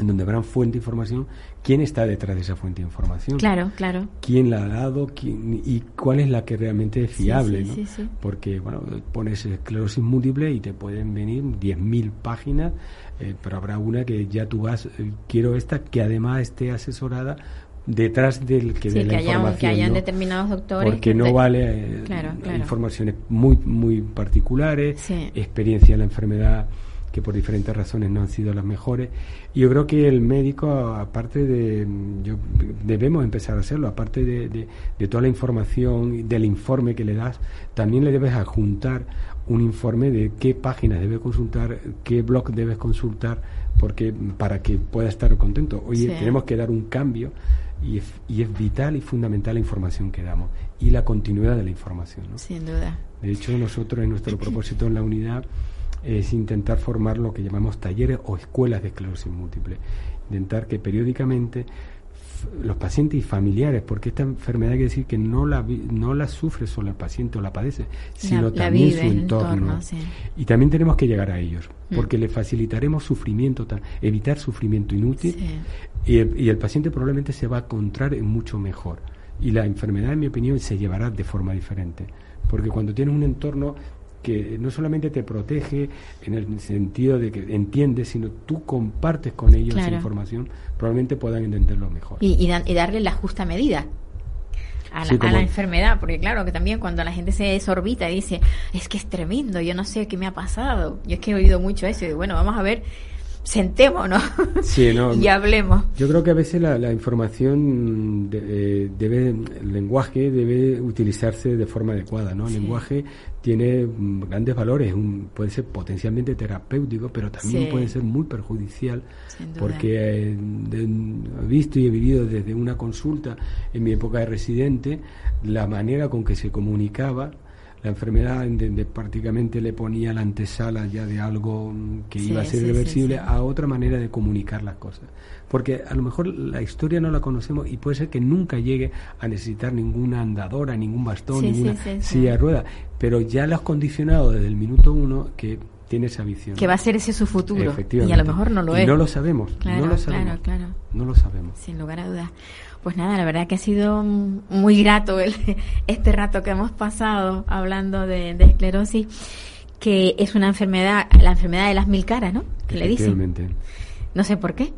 en donde habrán fuente de información, quién está detrás de esa fuente de información Claro, claro. quién la ha dado quién- y cuál es la que realmente es fiable, sí, ¿no? sí. Porque, bueno, pones esclerosis múltiple y te pueden venir 10.000 páginas, eh, pero habrá una que ya tú vas, eh, quiero esta que además esté asesorada detrás del que Sí, de que, la hayan, que información, hayan ¿no? determinados doctores. porque no vale eh, Claro, claro. informaciones muy muy particulares Sí. experiencia de la enfermedad que por diferentes razones no han sido las mejores y yo creo que el médico aparte de yo debemos empezar a hacerlo aparte de, de- de toda la información del informe que le das también le debes adjuntar un informe de qué páginas debe consultar qué blog debes consultar porque para que pueda estar contento oye Sí. tenemos que dar un cambio y es, y es vital y fundamental la información que damos y la continuidad de la información. ¿no? Sin duda. De hecho, nosotros en nuestro propósito en la unidad es intentar formar lo que llamamos talleres o escuelas de esclerosis múltiple. Intentar que periódicamente los pacientes y familiares, porque esta enfermedad hay que decir que no la, no la sufre solo el paciente o la padece, sino la también vive su entorno. entorno, sí. Y también tenemos que llegar a ellos, Mm. porque le facilitaremos sufrimiento, ta- evitar sufrimiento inútil Sí. y el, y el paciente probablemente se va a encontrar en mucho mejor. Y la enfermedad, en mi opinión, se llevará de forma diferente. Porque cuando tienes un entorno que no solamente te protege en el sentido de que entiendes, sino tú compartes con ellos esa Claro. información, probablemente puedan entenderlo mejor. Y, y, dan- y darle la justa medida. A la, Sí, a la enfermedad, porque claro que también cuando la gente se desorbita y dice, es que es tremendo, yo no sé qué me ha pasado. Yo es que he oído mucho eso y digo, bueno, vamos a ver, sentémonos Sí, no, y hablemos. Yo creo que a veces la, la información de- eh, debe, el lenguaje debe utilizarse de forma adecuada, ¿no? El Sí. lenguaje tiene mm, grandes valores, un- puede ser potencialmente terapéutico, pero también Sí. puede ser muy perjudicial, porque eh, he visto y he vivido desde una consulta en mi época de residente la manera con que se comunicaba la enfermedad en donde prácticamente le ponía la antesala ya de algo mm, que Sí, iba a ser sí, irreversible sí. a otra manera de comunicar las cosas. Porque a lo mejor la historia no la conocemos y puede ser que nunca llegue a necesitar ninguna andadora, ningún bastón, Sí, ninguna sí, sí, sí. silla de ruedas, pero ya lo has condicionado desde el minuto uno que tiene esa visión. Que va a ser ese su futuro. Y a lo mejor no lo Y es. no lo sabemos, Claro, no lo sabemos. claro, claro. No lo sabemos. Sin lugar a dudas. Pues nada, la verdad que ha sido muy grato el, este rato que hemos pasado hablando de, de esclerosis, que es una enfermedad, la enfermedad de las mil caras, ¿no? Que le dicen. No sé por qué.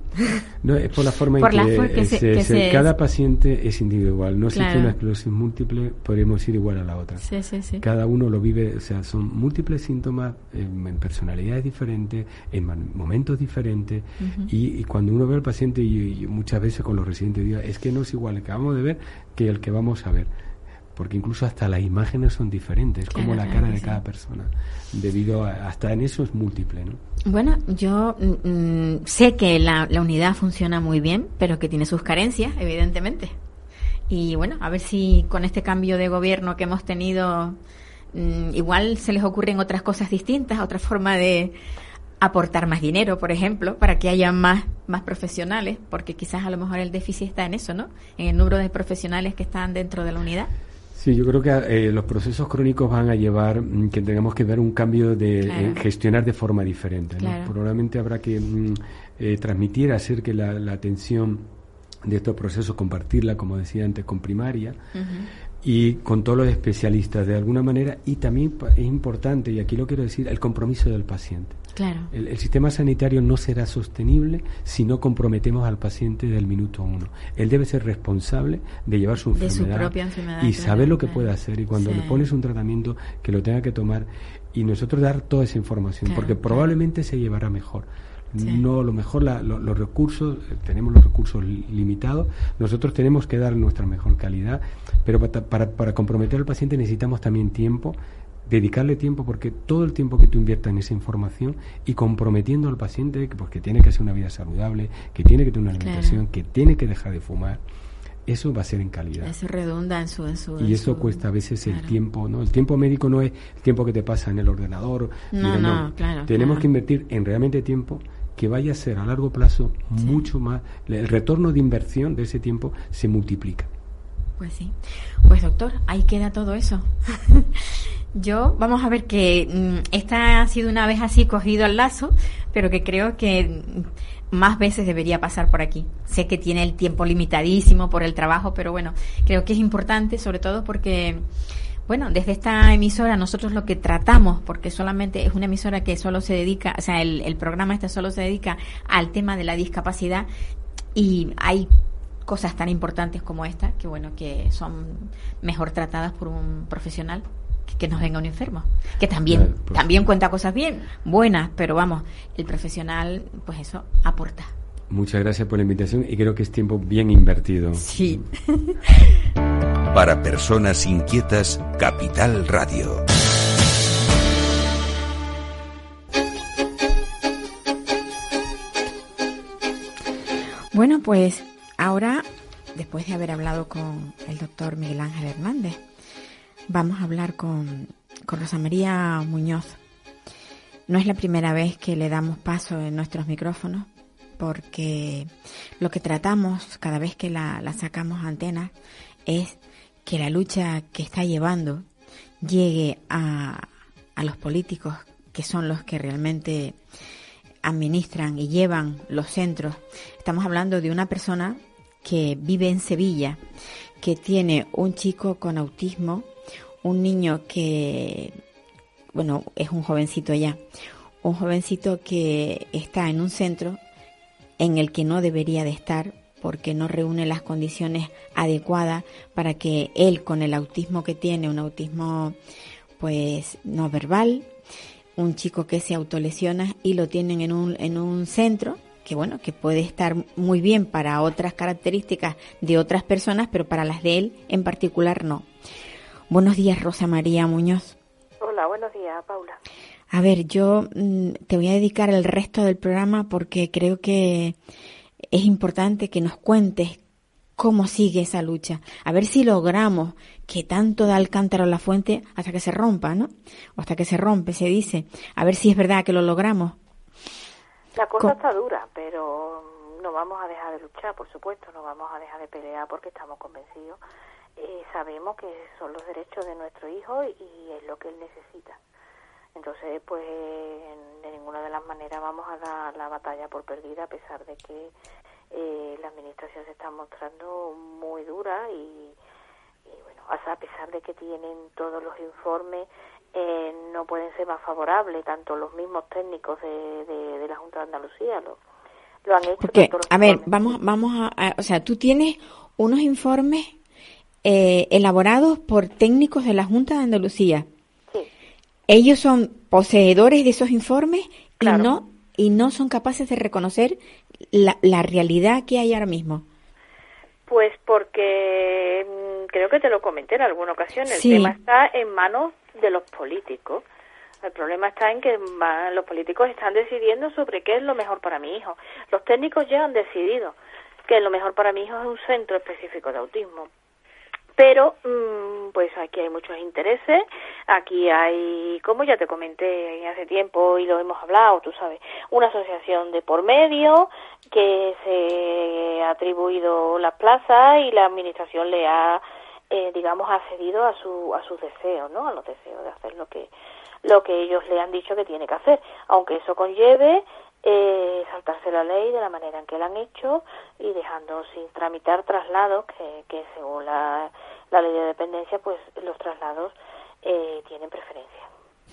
No, es por la forma Por en la que, forma que se- se- que se- se- cada paciente es individual. No existe una esclerosis múltiple, podemos ir igual a la otra. Sí, sí, sí. Cada uno lo vive, o sea, son múltiples síntomas en, en personalidades diferentes, en momentos diferentes. y, y cuando uno ve al paciente, y, y muchas veces con los residentes, digo, es que no es igual el que acabamos de ver que el que vamos a ver. Porque incluso hasta las imágenes son diferentes, Claro, como la cara de sí. cada persona. Debido a, hasta en eso es múltiple, ¿no? Bueno, yo mm, mm, sé que la, la unidad funciona muy bien, pero que tiene sus carencias, evidentemente. Y bueno, a ver si con este cambio de gobierno que hemos tenido, mm, igual se les ocurren otras cosas distintas, otra forma de aportar más dinero, por ejemplo, para que haya más, más profesionales, porque quizás a lo mejor el déficit está en eso, ¿no? En el número de profesionales que están dentro de la unidad. Sí, yo creo que eh, los procesos crónicos van a llevar mm, que tengamos que ver un cambio de Claro. eh, gestionar de forma diferente. ¿no? Claro. Probablemente habrá que mm, eh, transmitir, hacer que la, la atención de estos procesos, compartirla, como decía antes, con primaria. y con todos los especialistas de alguna manera y también es importante, y aquí lo quiero decir, el compromiso del paciente. Claro. El, sistema sanitario no será sostenible si no comprometemos al paciente del minuto uno. Él debe ser responsable de llevar su enfermedad, y saber lo que puede hacer. Y cuando le pones un tratamiento, que lo tenga que tomar y nosotros dar toda esa información, porque probablemente se llevará mejor. No, lo mejor, los recursos, tenemos los recursos limitados, nosotros tenemos que dar nuestra mejor calidad, pero para, para comprometer al paciente necesitamos también tiempo dedicarle tiempo porque todo el tiempo que tú inviertas en esa información y comprometiendo al paciente porque tiene que hacer una vida saludable, que tiene que tener una alimentación, que tiene que dejar de fumar, eso va a ser en calidad. Eso redunda en su... y eso cuesta a veces el tiempo, ¿no? El tiempo médico no es el tiempo que te pasa en el ordenador. No, no, claro. Tenemos que invertir en realmente tiempo que vaya a ser a largo plazo mucho más... El retorno de inversión de ese tiempo se multiplica. Pues sí. Pues doctor, ahí queda todo eso. Yo, vamos a ver que mm, esta ha sido una vez así cogido al lazo, pero que creo que más veces debería pasar por aquí. Sé que tiene el tiempo limitadísimo por el trabajo, pero bueno, creo que es importante, sobre todo porque, bueno, desde esta emisora nosotros lo que tratamos, porque solamente es una emisora que solo se dedica, o sea, el, el programa este solo se dedica al tema de la discapacidad y hay cosas tan importantes como esta, que bueno, que son mejor tratadas por un profesional que nos venga un enfermo, que también, pues también cuenta cosas bien, buenas, pero vamos, el profesional, pues eso, aporta. Muchas gracias por la invitación y creo que es tiempo bien invertido. Sí. Para personas inquietas, Capital Radio. Bueno, pues ahora, después de haber hablado con el doctor Miguel Ángel Hernández, Vamos a hablar con, Rosa María Muñoz. No es la primera vez que le damos paso en nuestros micrófonos porque lo que tratamos cada vez que la, sacamos a antena es que la lucha que está llevando llegue a, a los políticos que son los que realmente administran y llevan los centros. Estamos hablando de una persona que vive en Sevilla, que tiene un chico con autismo un niño que, bueno, es un jovencito ya, un jovencito que está en un centro en el que no debería de estar porque no reúne las condiciones adecuadas para que él con el autismo que tiene, un autismo pues no verbal, un chico que se autolesiona y lo tienen en un, en un centro que bueno, que puede estar muy bien para otras características de otras personas, pero para las de él en particular no. Buenos días, Rosa María Muñoz. Hola, buenos días, Paula. A ver, yo mm, te voy a dedicar el resto del programa porque creo que es importante que nos cuentes cómo sigue esa lucha. A ver si logramos que tanto da el cántaro a la fuente hasta que se rompa, ¿no? O hasta que se rompe, se dice. A ver si es verdad que lo logramos. La cosa está dura, pero no vamos a dejar de luchar, por supuesto, no vamos a dejar de pelear porque estamos convencidos eh, sabemos que son los derechos de nuestro hijo y, es lo que él necesita. Entonces, pues de ninguna de las maneras vamos a dar la batalla por perdida, a pesar de que eh, la administración se está mostrando muy dura y, bueno, a pesar de que tienen todos los informes, eh, no pueden ser más favorables, tanto los mismos técnicos de, de, la Junta de Andalucía lo, lo han hecho. Porque, a ver, vamos, vamos a, o sea, tú tienes unos informes eh, elaborados por técnicos de la Junta de Andalucía. Ellos son poseedores de esos informes y no y no son capaces de reconocer la, la realidad que hay ahora mismo. Pues porque mm, creo que te lo comenté en alguna ocasión, el tema está en manos de los políticos. El problema está en que los políticos están decidiendo sobre qué es lo mejor para mi hijo. Los técnicos ya han decidido que lo mejor para mi hijo es un centro específico de autismo. Pero, mm, pues aquí hay muchos intereses, aquí hay, como ya te comenté hace tiempo y lo hemos hablado, tú sabes, una asociación de por medio que se ha atribuido las plazas y la administración le ha, eh, digamos, accedido a, su, a sus deseos, ¿no? A los deseos de hacer lo que, lo que ellos le han dicho que tiene que hacer, aunque eso conlleve eh, saltarse la ley de la manera en que la han hecho y dejando sin tramitar traslados que, que según la, la ley de dependencia, pues los traslados eh, tienen preferencia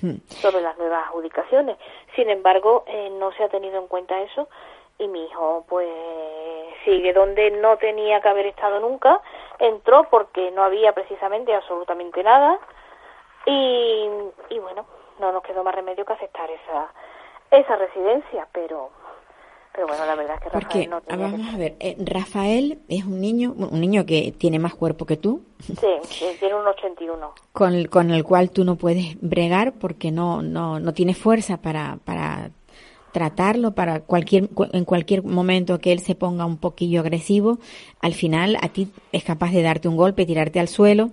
hmm. sobre las nuevas adjudicaciones. Sin embargo, eh, no se ha tenido en cuenta eso y mi hijo pues sigue donde no tenía que haber estado nunca, entró porque no había precisamente absolutamente nada y, y bueno, no nos quedó más remedio que aceptar esa, esa residencia, pero pero bueno, la verdad es que Rafael no Vamos a ver, eh, Rafael es un niño, un niño que tiene más cuerpo que tú. Sí, tiene un 81. Con el, con el cual tú no puedes bregar porque no, no, no tienes fuerza para, para tratarlo para cualquier en cualquier momento que él se ponga un poquillo agresivo, al final a ti es capaz de darte un golpe, tirarte al suelo.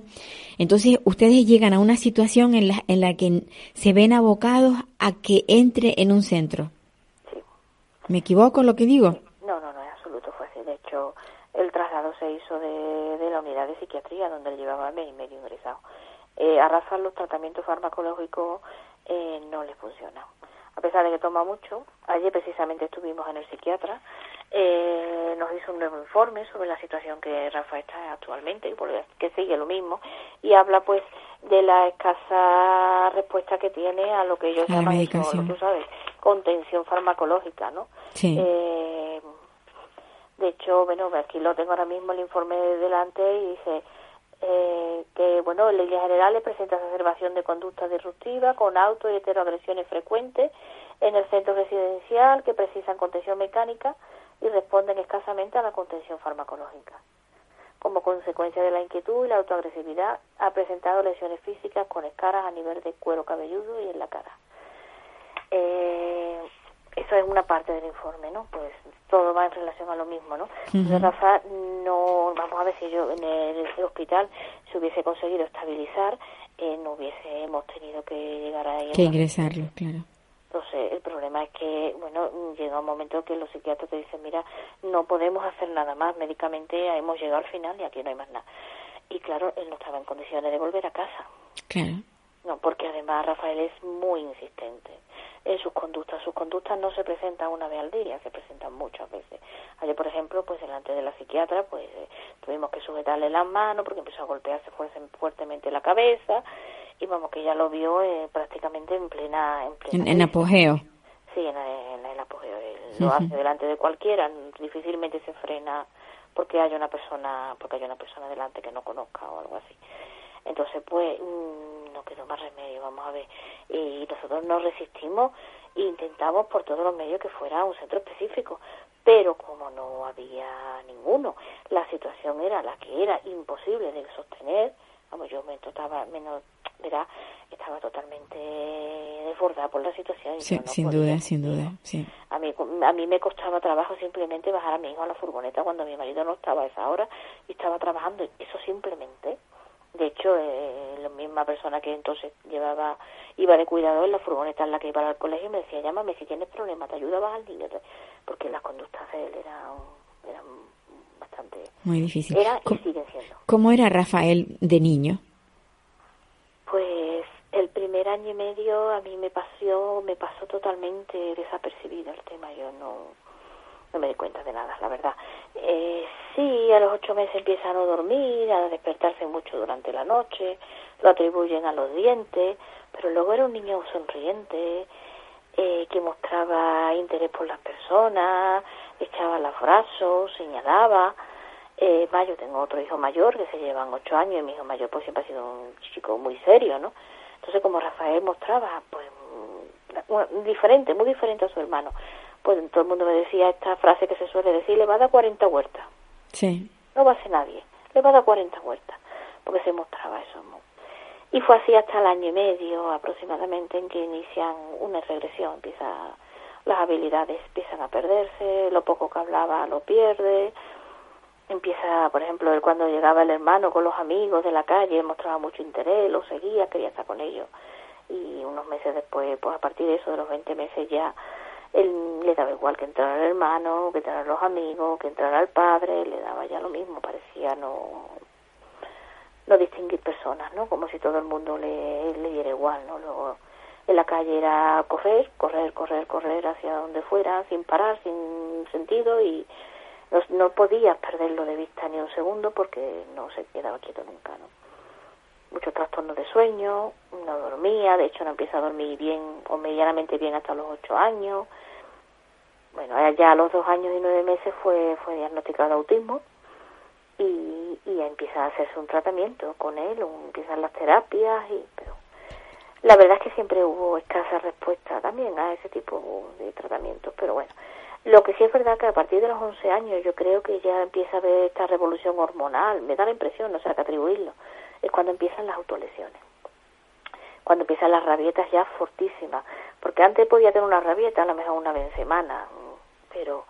Entonces, ustedes llegan a una situación en la, en la que se ven abocados a que entre en un centro. Sí. ¿Me equivoco lo que digo? No, no, no, en absoluto fue así. De hecho, el traslado se hizo de, de la unidad de psiquiatría, donde él llevaba mes y medio ingresado. Eh, a Rafa los tratamientos farmacológicos eh, no le funcionan a pesar de que toma mucho. Ayer precisamente estuvimos en el psiquiatra, eh, nos hizo un nuevo informe sobre la situación que Rafa está actualmente, que sigue lo mismo, y habla pues de la escasa respuesta que tiene a lo que ellos llaman, tú sabes, contención farmacológica, ¿no? Sí. Eh, de hecho, bueno, aquí lo tengo ahora mismo el informe delante y dice eh, que, bueno, en líneas generales presenta exacerbación de conducta disruptiva con auto y heteroagresiones frecuentes en el centro residencial que precisan contención mecánica y responden escasamente a la contención farmacológica. Como consecuencia de la inquietud y la autoagresividad, ha presentado lesiones físicas con escaras a nivel de cuero cabelludo y en la cara. Eh, eso es una parte del informe, ¿no? Pues todo va en relación a lo mismo, ¿no? Rafa, no, vamos a ver si yo en el, hospital se hubiese conseguido estabilizar, eh, no hubiésemos tenido que llegar a Que ingresarlo, claro. Entonces, el problema es que, bueno, llega un momento que los psiquiatras te dicen, mira, no podemos hacer nada más, médicamente hemos llegado al final y aquí no hay más nada. Y claro, él no estaba en condiciones de volver a casa. Claro. No, porque además Rafael es muy insistente en sus conductas. Sus conductas no se presentan una vez al día, se presentan muchas veces. Ayer, por ejemplo, pues delante de la psiquiatra, pues eh, tuvimos que sujetarle las manos porque empezó a golpearse fuertemente la cabeza y vamos que ya lo vio eh, prácticamente en plena en, apogeo. Sí, en, el apogeo. lo hace delante de cualquiera, difícilmente se frena porque hay una persona porque hay una persona delante que no conozca o algo así. Entonces, pues, mm, no quedó más remedio, vamos a ver. Y nosotros nos resistimos e intentamos por todos los medios que fuera un centro específico. Pero como no había ninguno, la situación era la que era imposible de sostener, vamos, yo me trataba menos, verá, estaba totalmente desbordada por la situación. Sí, sin duda, sin duda, sí. A mí, a mí me costaba trabajo simplemente bajar a mi hijo a la furgoneta cuando mi marido no estaba a esa hora y estaba trabajando. Eso simplemente de hecho, eh, la misma persona que entonces llevaba, iba de cuidado en la furgoneta en la que iba al colegio me decía, llámame si tienes problemas, te ayudabas al niño, porque las conductas de él eran, eran bastante... Muy difícil. Era y siguen siendo. ¿Cómo era Rafael de niño? Pues el primer año y medio a mí me pasó, me pasó totalmente desapercibido el tema, yo no no me di cuenta de nada, la verdad. Eh, sí, a los ocho meses empieza a no dormir, a despertarse mucho durante la noche, lo atribuyen a los dientes, pero luego era un niño sonriente, eh, que mostraba interés por las personas, echaba los brazos, señalaba. Eh, yo tengo otro hijo mayor que se llevan ocho años y mi hijo mayor pues siempre ha sido un chico muy serio, ¿no? Entonces como Rafael mostraba, pues mm, diferente, muy diferente a su hermano pues todo el mundo me decía esta frase que se suele decir, le va a dar 40 huertas. Sí. No va a ser nadie, le va a dar 40 huertas, porque se mostraba eso. Y fue así hasta el año y medio aproximadamente en que inician una regresión, empieza, las habilidades empiezan a perderse, lo poco que hablaba lo pierde, empieza, por ejemplo, cuando llegaba el hermano con los amigos de la calle, mostraba mucho interés, lo seguía, quería estar con ellos. Y unos meses después, pues a partir de eso, de los 20 meses ya él le daba igual que entrara el hermano, que entrara los amigos, que entrara el padre, le daba ya lo mismo, parecía no no distinguir personas, ¿no? Como si todo el mundo le, le diera igual, ¿no? Luego en la calle era correr, correr, correr, correr hacia donde fuera, sin parar, sin sentido y no, no podías perderlo de vista ni un segundo porque no se quedaba quieto nunca, ¿no? Muchos trastornos de sueño, no dormía, de hecho no empieza a dormir bien o medianamente bien hasta los ocho años. Bueno, ya a los dos años y nueve meses fue, fue diagnosticado autismo y, y empieza a hacerse un tratamiento con él, empiezan las terapias, y pero la verdad es que siempre hubo escasa respuesta también a ese tipo de tratamientos, pero bueno, lo que sí es verdad que a partir de los 11 años yo creo que ya empieza a haber esta revolución hormonal, me da la impresión, no sé a qué atribuirlo, es cuando empiezan las autolesiones, cuando empiezan las rabietas ya fortísimas, porque antes podía tener una rabieta a lo mejor una vez en semana, pero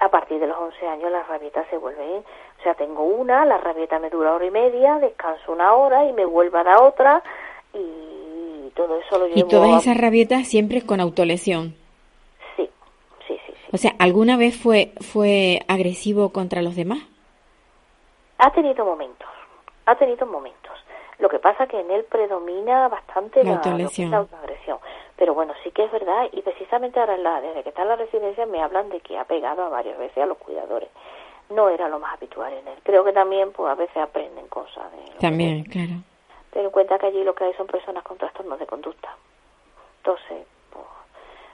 a partir de los 11 años las rabietas se vuelven, o sea, tengo una, la rabieta me dura hora y media, descanso una hora y me vuelvo a dar otra y todo eso lo llevo Y todas esas rabietas siempre con autolesión. O sea, ¿alguna vez fue, fue agresivo contra los demás? Ha tenido momentos, ha tenido momentos. Lo que pasa que en él predomina bastante la, autoagresión. Pero bueno, sí que es verdad, y precisamente ahora la, desde que está en la residencia me hablan de que ha pegado a varias veces a los cuidadores. No era lo más habitual en él. Creo que también, pues a veces aprenden cosas. De también, claro. Ten en cuenta que allí lo que hay son personas con trastornos de conducta. Entonces,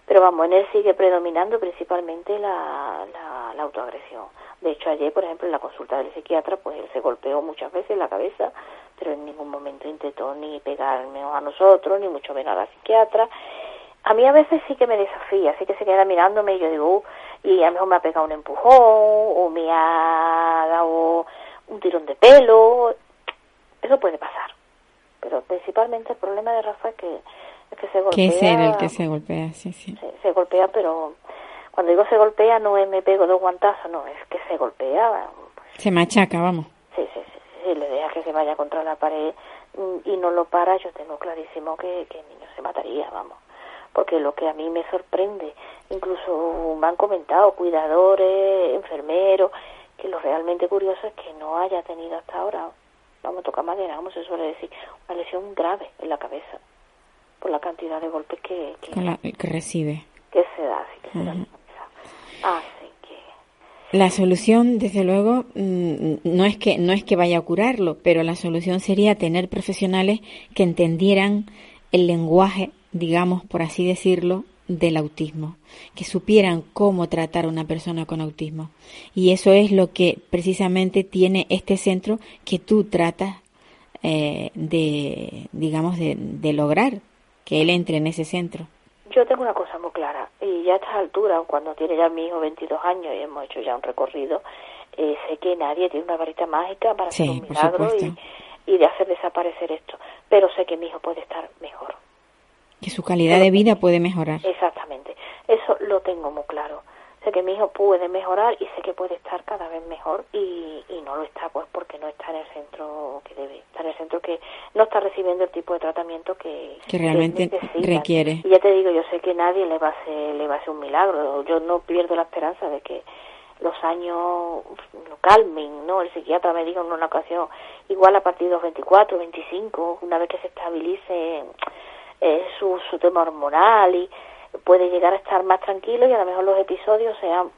pero vamos, en él sigue predominando principalmente la, la, autoagresión. De hecho, ayer, por ejemplo, en la consulta del psiquiatra, pues él se golpeó muchas veces la cabeza, pero en ningún momento intentó ni pegarme a nosotros, ni mucho menos a la psiquiatra. A mí a veces sí que me desafía, así que se queda mirándome y yo digo, uh", y a lo mejor me ha pegado un empujón, o me ha dado un tirón de pelo, eso puede pasar. Pero principalmente el problema de Rafa es que que se golpea. es el que se golpea, sí, sí. Se, golpea, pero cuando digo se golpea no es me pego dos guantazos, no, es que se golpea. Pues. se machaca, vamos. Sí, sí, sí, sí, le deja que se vaya contra la pared mm, y no lo para, yo tengo clarísimo que, que el niño se mataría, vamos. Porque lo que a mí me sorprende, incluso me han comentado cuidadores, enfermeros, que lo realmente curioso es que no haya tenido hasta ahora, vamos a tocar madera, como se suele decir, una lesión grave en la cabeza por la cantidad de golpes que, que, recibe. Que se da, así que se da. Así que... La solución, desde luego, mm, no es que no es que vaya a curarlo, pero la solución sería tener profesionales que entendieran el lenguaje, digamos, por así decirlo, del autismo, que supieran cómo tratar a una persona con autismo. Y eso es lo que precisamente tiene este centro que tú tratas eh, de, digamos, de, de lograr que él entre en ese centro? Yo tengo una cosa muy clara, y ya a estas alturas, cuando tiene ya mi hijo 22 años y hemos hecho ya un recorrido, eh, sé que nadie tiene una varita mágica para hacer un milagro y, y, de hacer desaparecer esto, pero sé que mi hijo puede estar mejor. Que su calidad de vida puede mejorar. Exactamente, eso lo tengo muy claro sé que mi hijo puede mejorar y sé que puede estar cada vez mejor y, y no lo está pues porque no está en el centro que debe, está en el centro que no está recibiendo el tipo de tratamiento que, que realmente requiere. Y ya te digo, yo sé que nadie le va a hacer, le va a hacer un milagro, yo no pierdo la esperanza de que los años lo calmen, ¿no? El psiquiatra me dijo en una ocasión, igual a partir de los 24, 25, una vez que se estabilice eh, su, su tema hormonal y puede llegar a estar más tranquilo y a lo mejor los episodios sean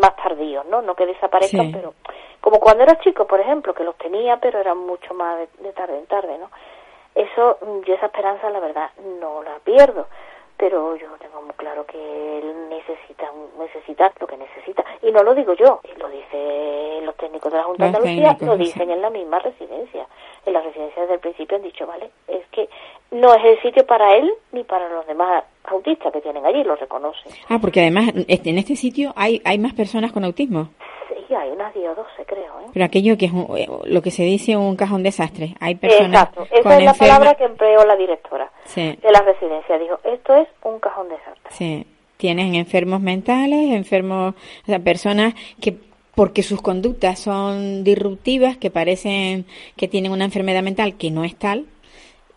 más tardíos, ¿no? No que desaparezcan, pero como cuando era chico, por ejemplo, que los tenía, pero eran mucho más de, tarde en tarde, ¿no? Eso, yo esa esperanza, la verdad, no la pierdo, pero yo tengo muy claro que él necesita, necesita lo que necesita. Y no lo digo yo, lo dicen los técnicos de la Junta de Andalucía, lo dicen en la misma residencia. En la residencia desde el principio han dicho, vale, es que no es el sitio para él ni para los demás autistas que tienen allí, lo reconocen. Ah, porque además este, en este sitio hay, hay más personas con autismo. Sí, hay unas 10 o 12, creo. ¿eh? Pero aquello que es eh, lo que se dice un cajón desastre. Hay personas Exacto, esa es la palabra que empleó la directora de la residencia. Dijo, esto es un cajón desastre. Sí, tienen enfermos mentales, enfermos, o sea, personas que porque sus conductas son disruptivas, que parecen que tienen una enfermedad mental que no es tal,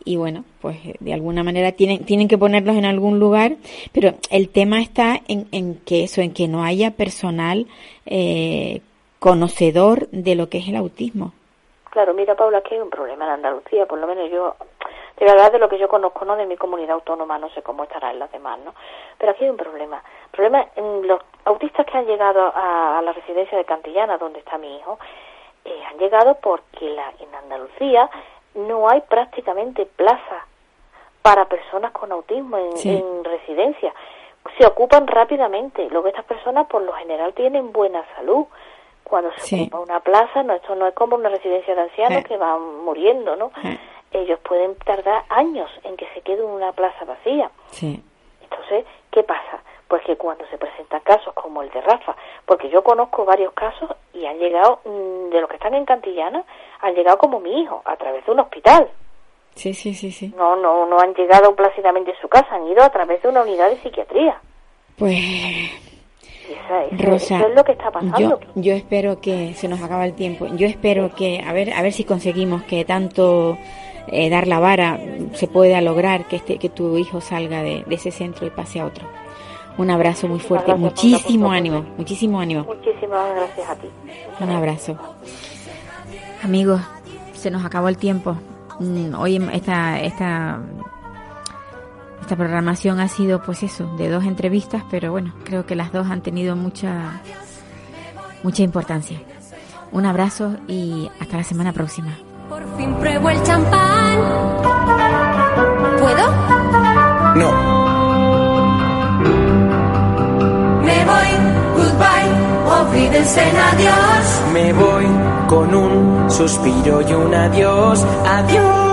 y bueno, pues eh, de alguna manera tienen, tienen que ponerlos en algún lugar, pero el tema está en, en que eso, en que no haya personal eh, conocedor de lo que es el autismo. Claro, mira Paula, que hay un problema en Andalucía, por lo menos yo, de verdad de lo que yo conozco, no de mi comunidad autónoma, no sé cómo estará en las demás, ¿no? Pero aquí hay un problema. El problema en los autistas que han llegado a, la residencia de Cantillana, donde está mi hijo, eh, han llegado porque la, en Andalucía no hay prácticamente plaza para personas con autismo en, residencia. Se ocupan rápidamente. Luego estas personas por lo general tienen buena salud. Cuando se ocupa una plaza, no, esto no es como una residencia de ancianos que van muriendo, ¿no? Ellos pueden tardar años en que se quede una plaza vacía. Entonces, ¿qué pasa? Pues que cuando se presentan casos como el de Rafa, porque yo conozco varios casos y han llegado, mm, de los que están en Cantillana, han llegado como mi hijo, a través de un hospital. Sí, sí, sí, sí. No, no, no han llegado plácidamente a su casa, han ido a través de una unidad de psiquiatría. Pues... Rosa, eso es lo que está pasando. Yo, yo espero que se nos acaba el tiempo. Yo espero que a ver a ver si conseguimos que tanto eh, dar la vara se pueda lograr que este que tu hijo salga de, ese centro y pase a otro. Un abrazo muy fuerte, muchísimo ánimo, muchísimo ánimo. Muchísimas gracias a ti. Un abrazo. Amigos, se nos acabó el tiempo. Mm, hoy esta, esta, esta programación ha sido pues eso, de dos entrevistas, pero bueno, creo que las dos han tenido mucha, mucha importancia. Un abrazo y hasta la semana próxima. Por fin pruebo el champán. ¿Puedo? No. Me voy, goodbye, olvídense en adiós. Me voy con un suspiro y un adiós, adiós.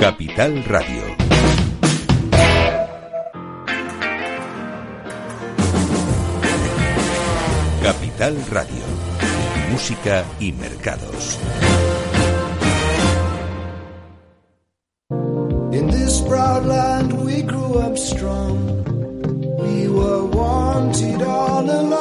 Capital Radio. Capital Radio. Música y mercados. In this proud land we grew up strong. We were wanted all along.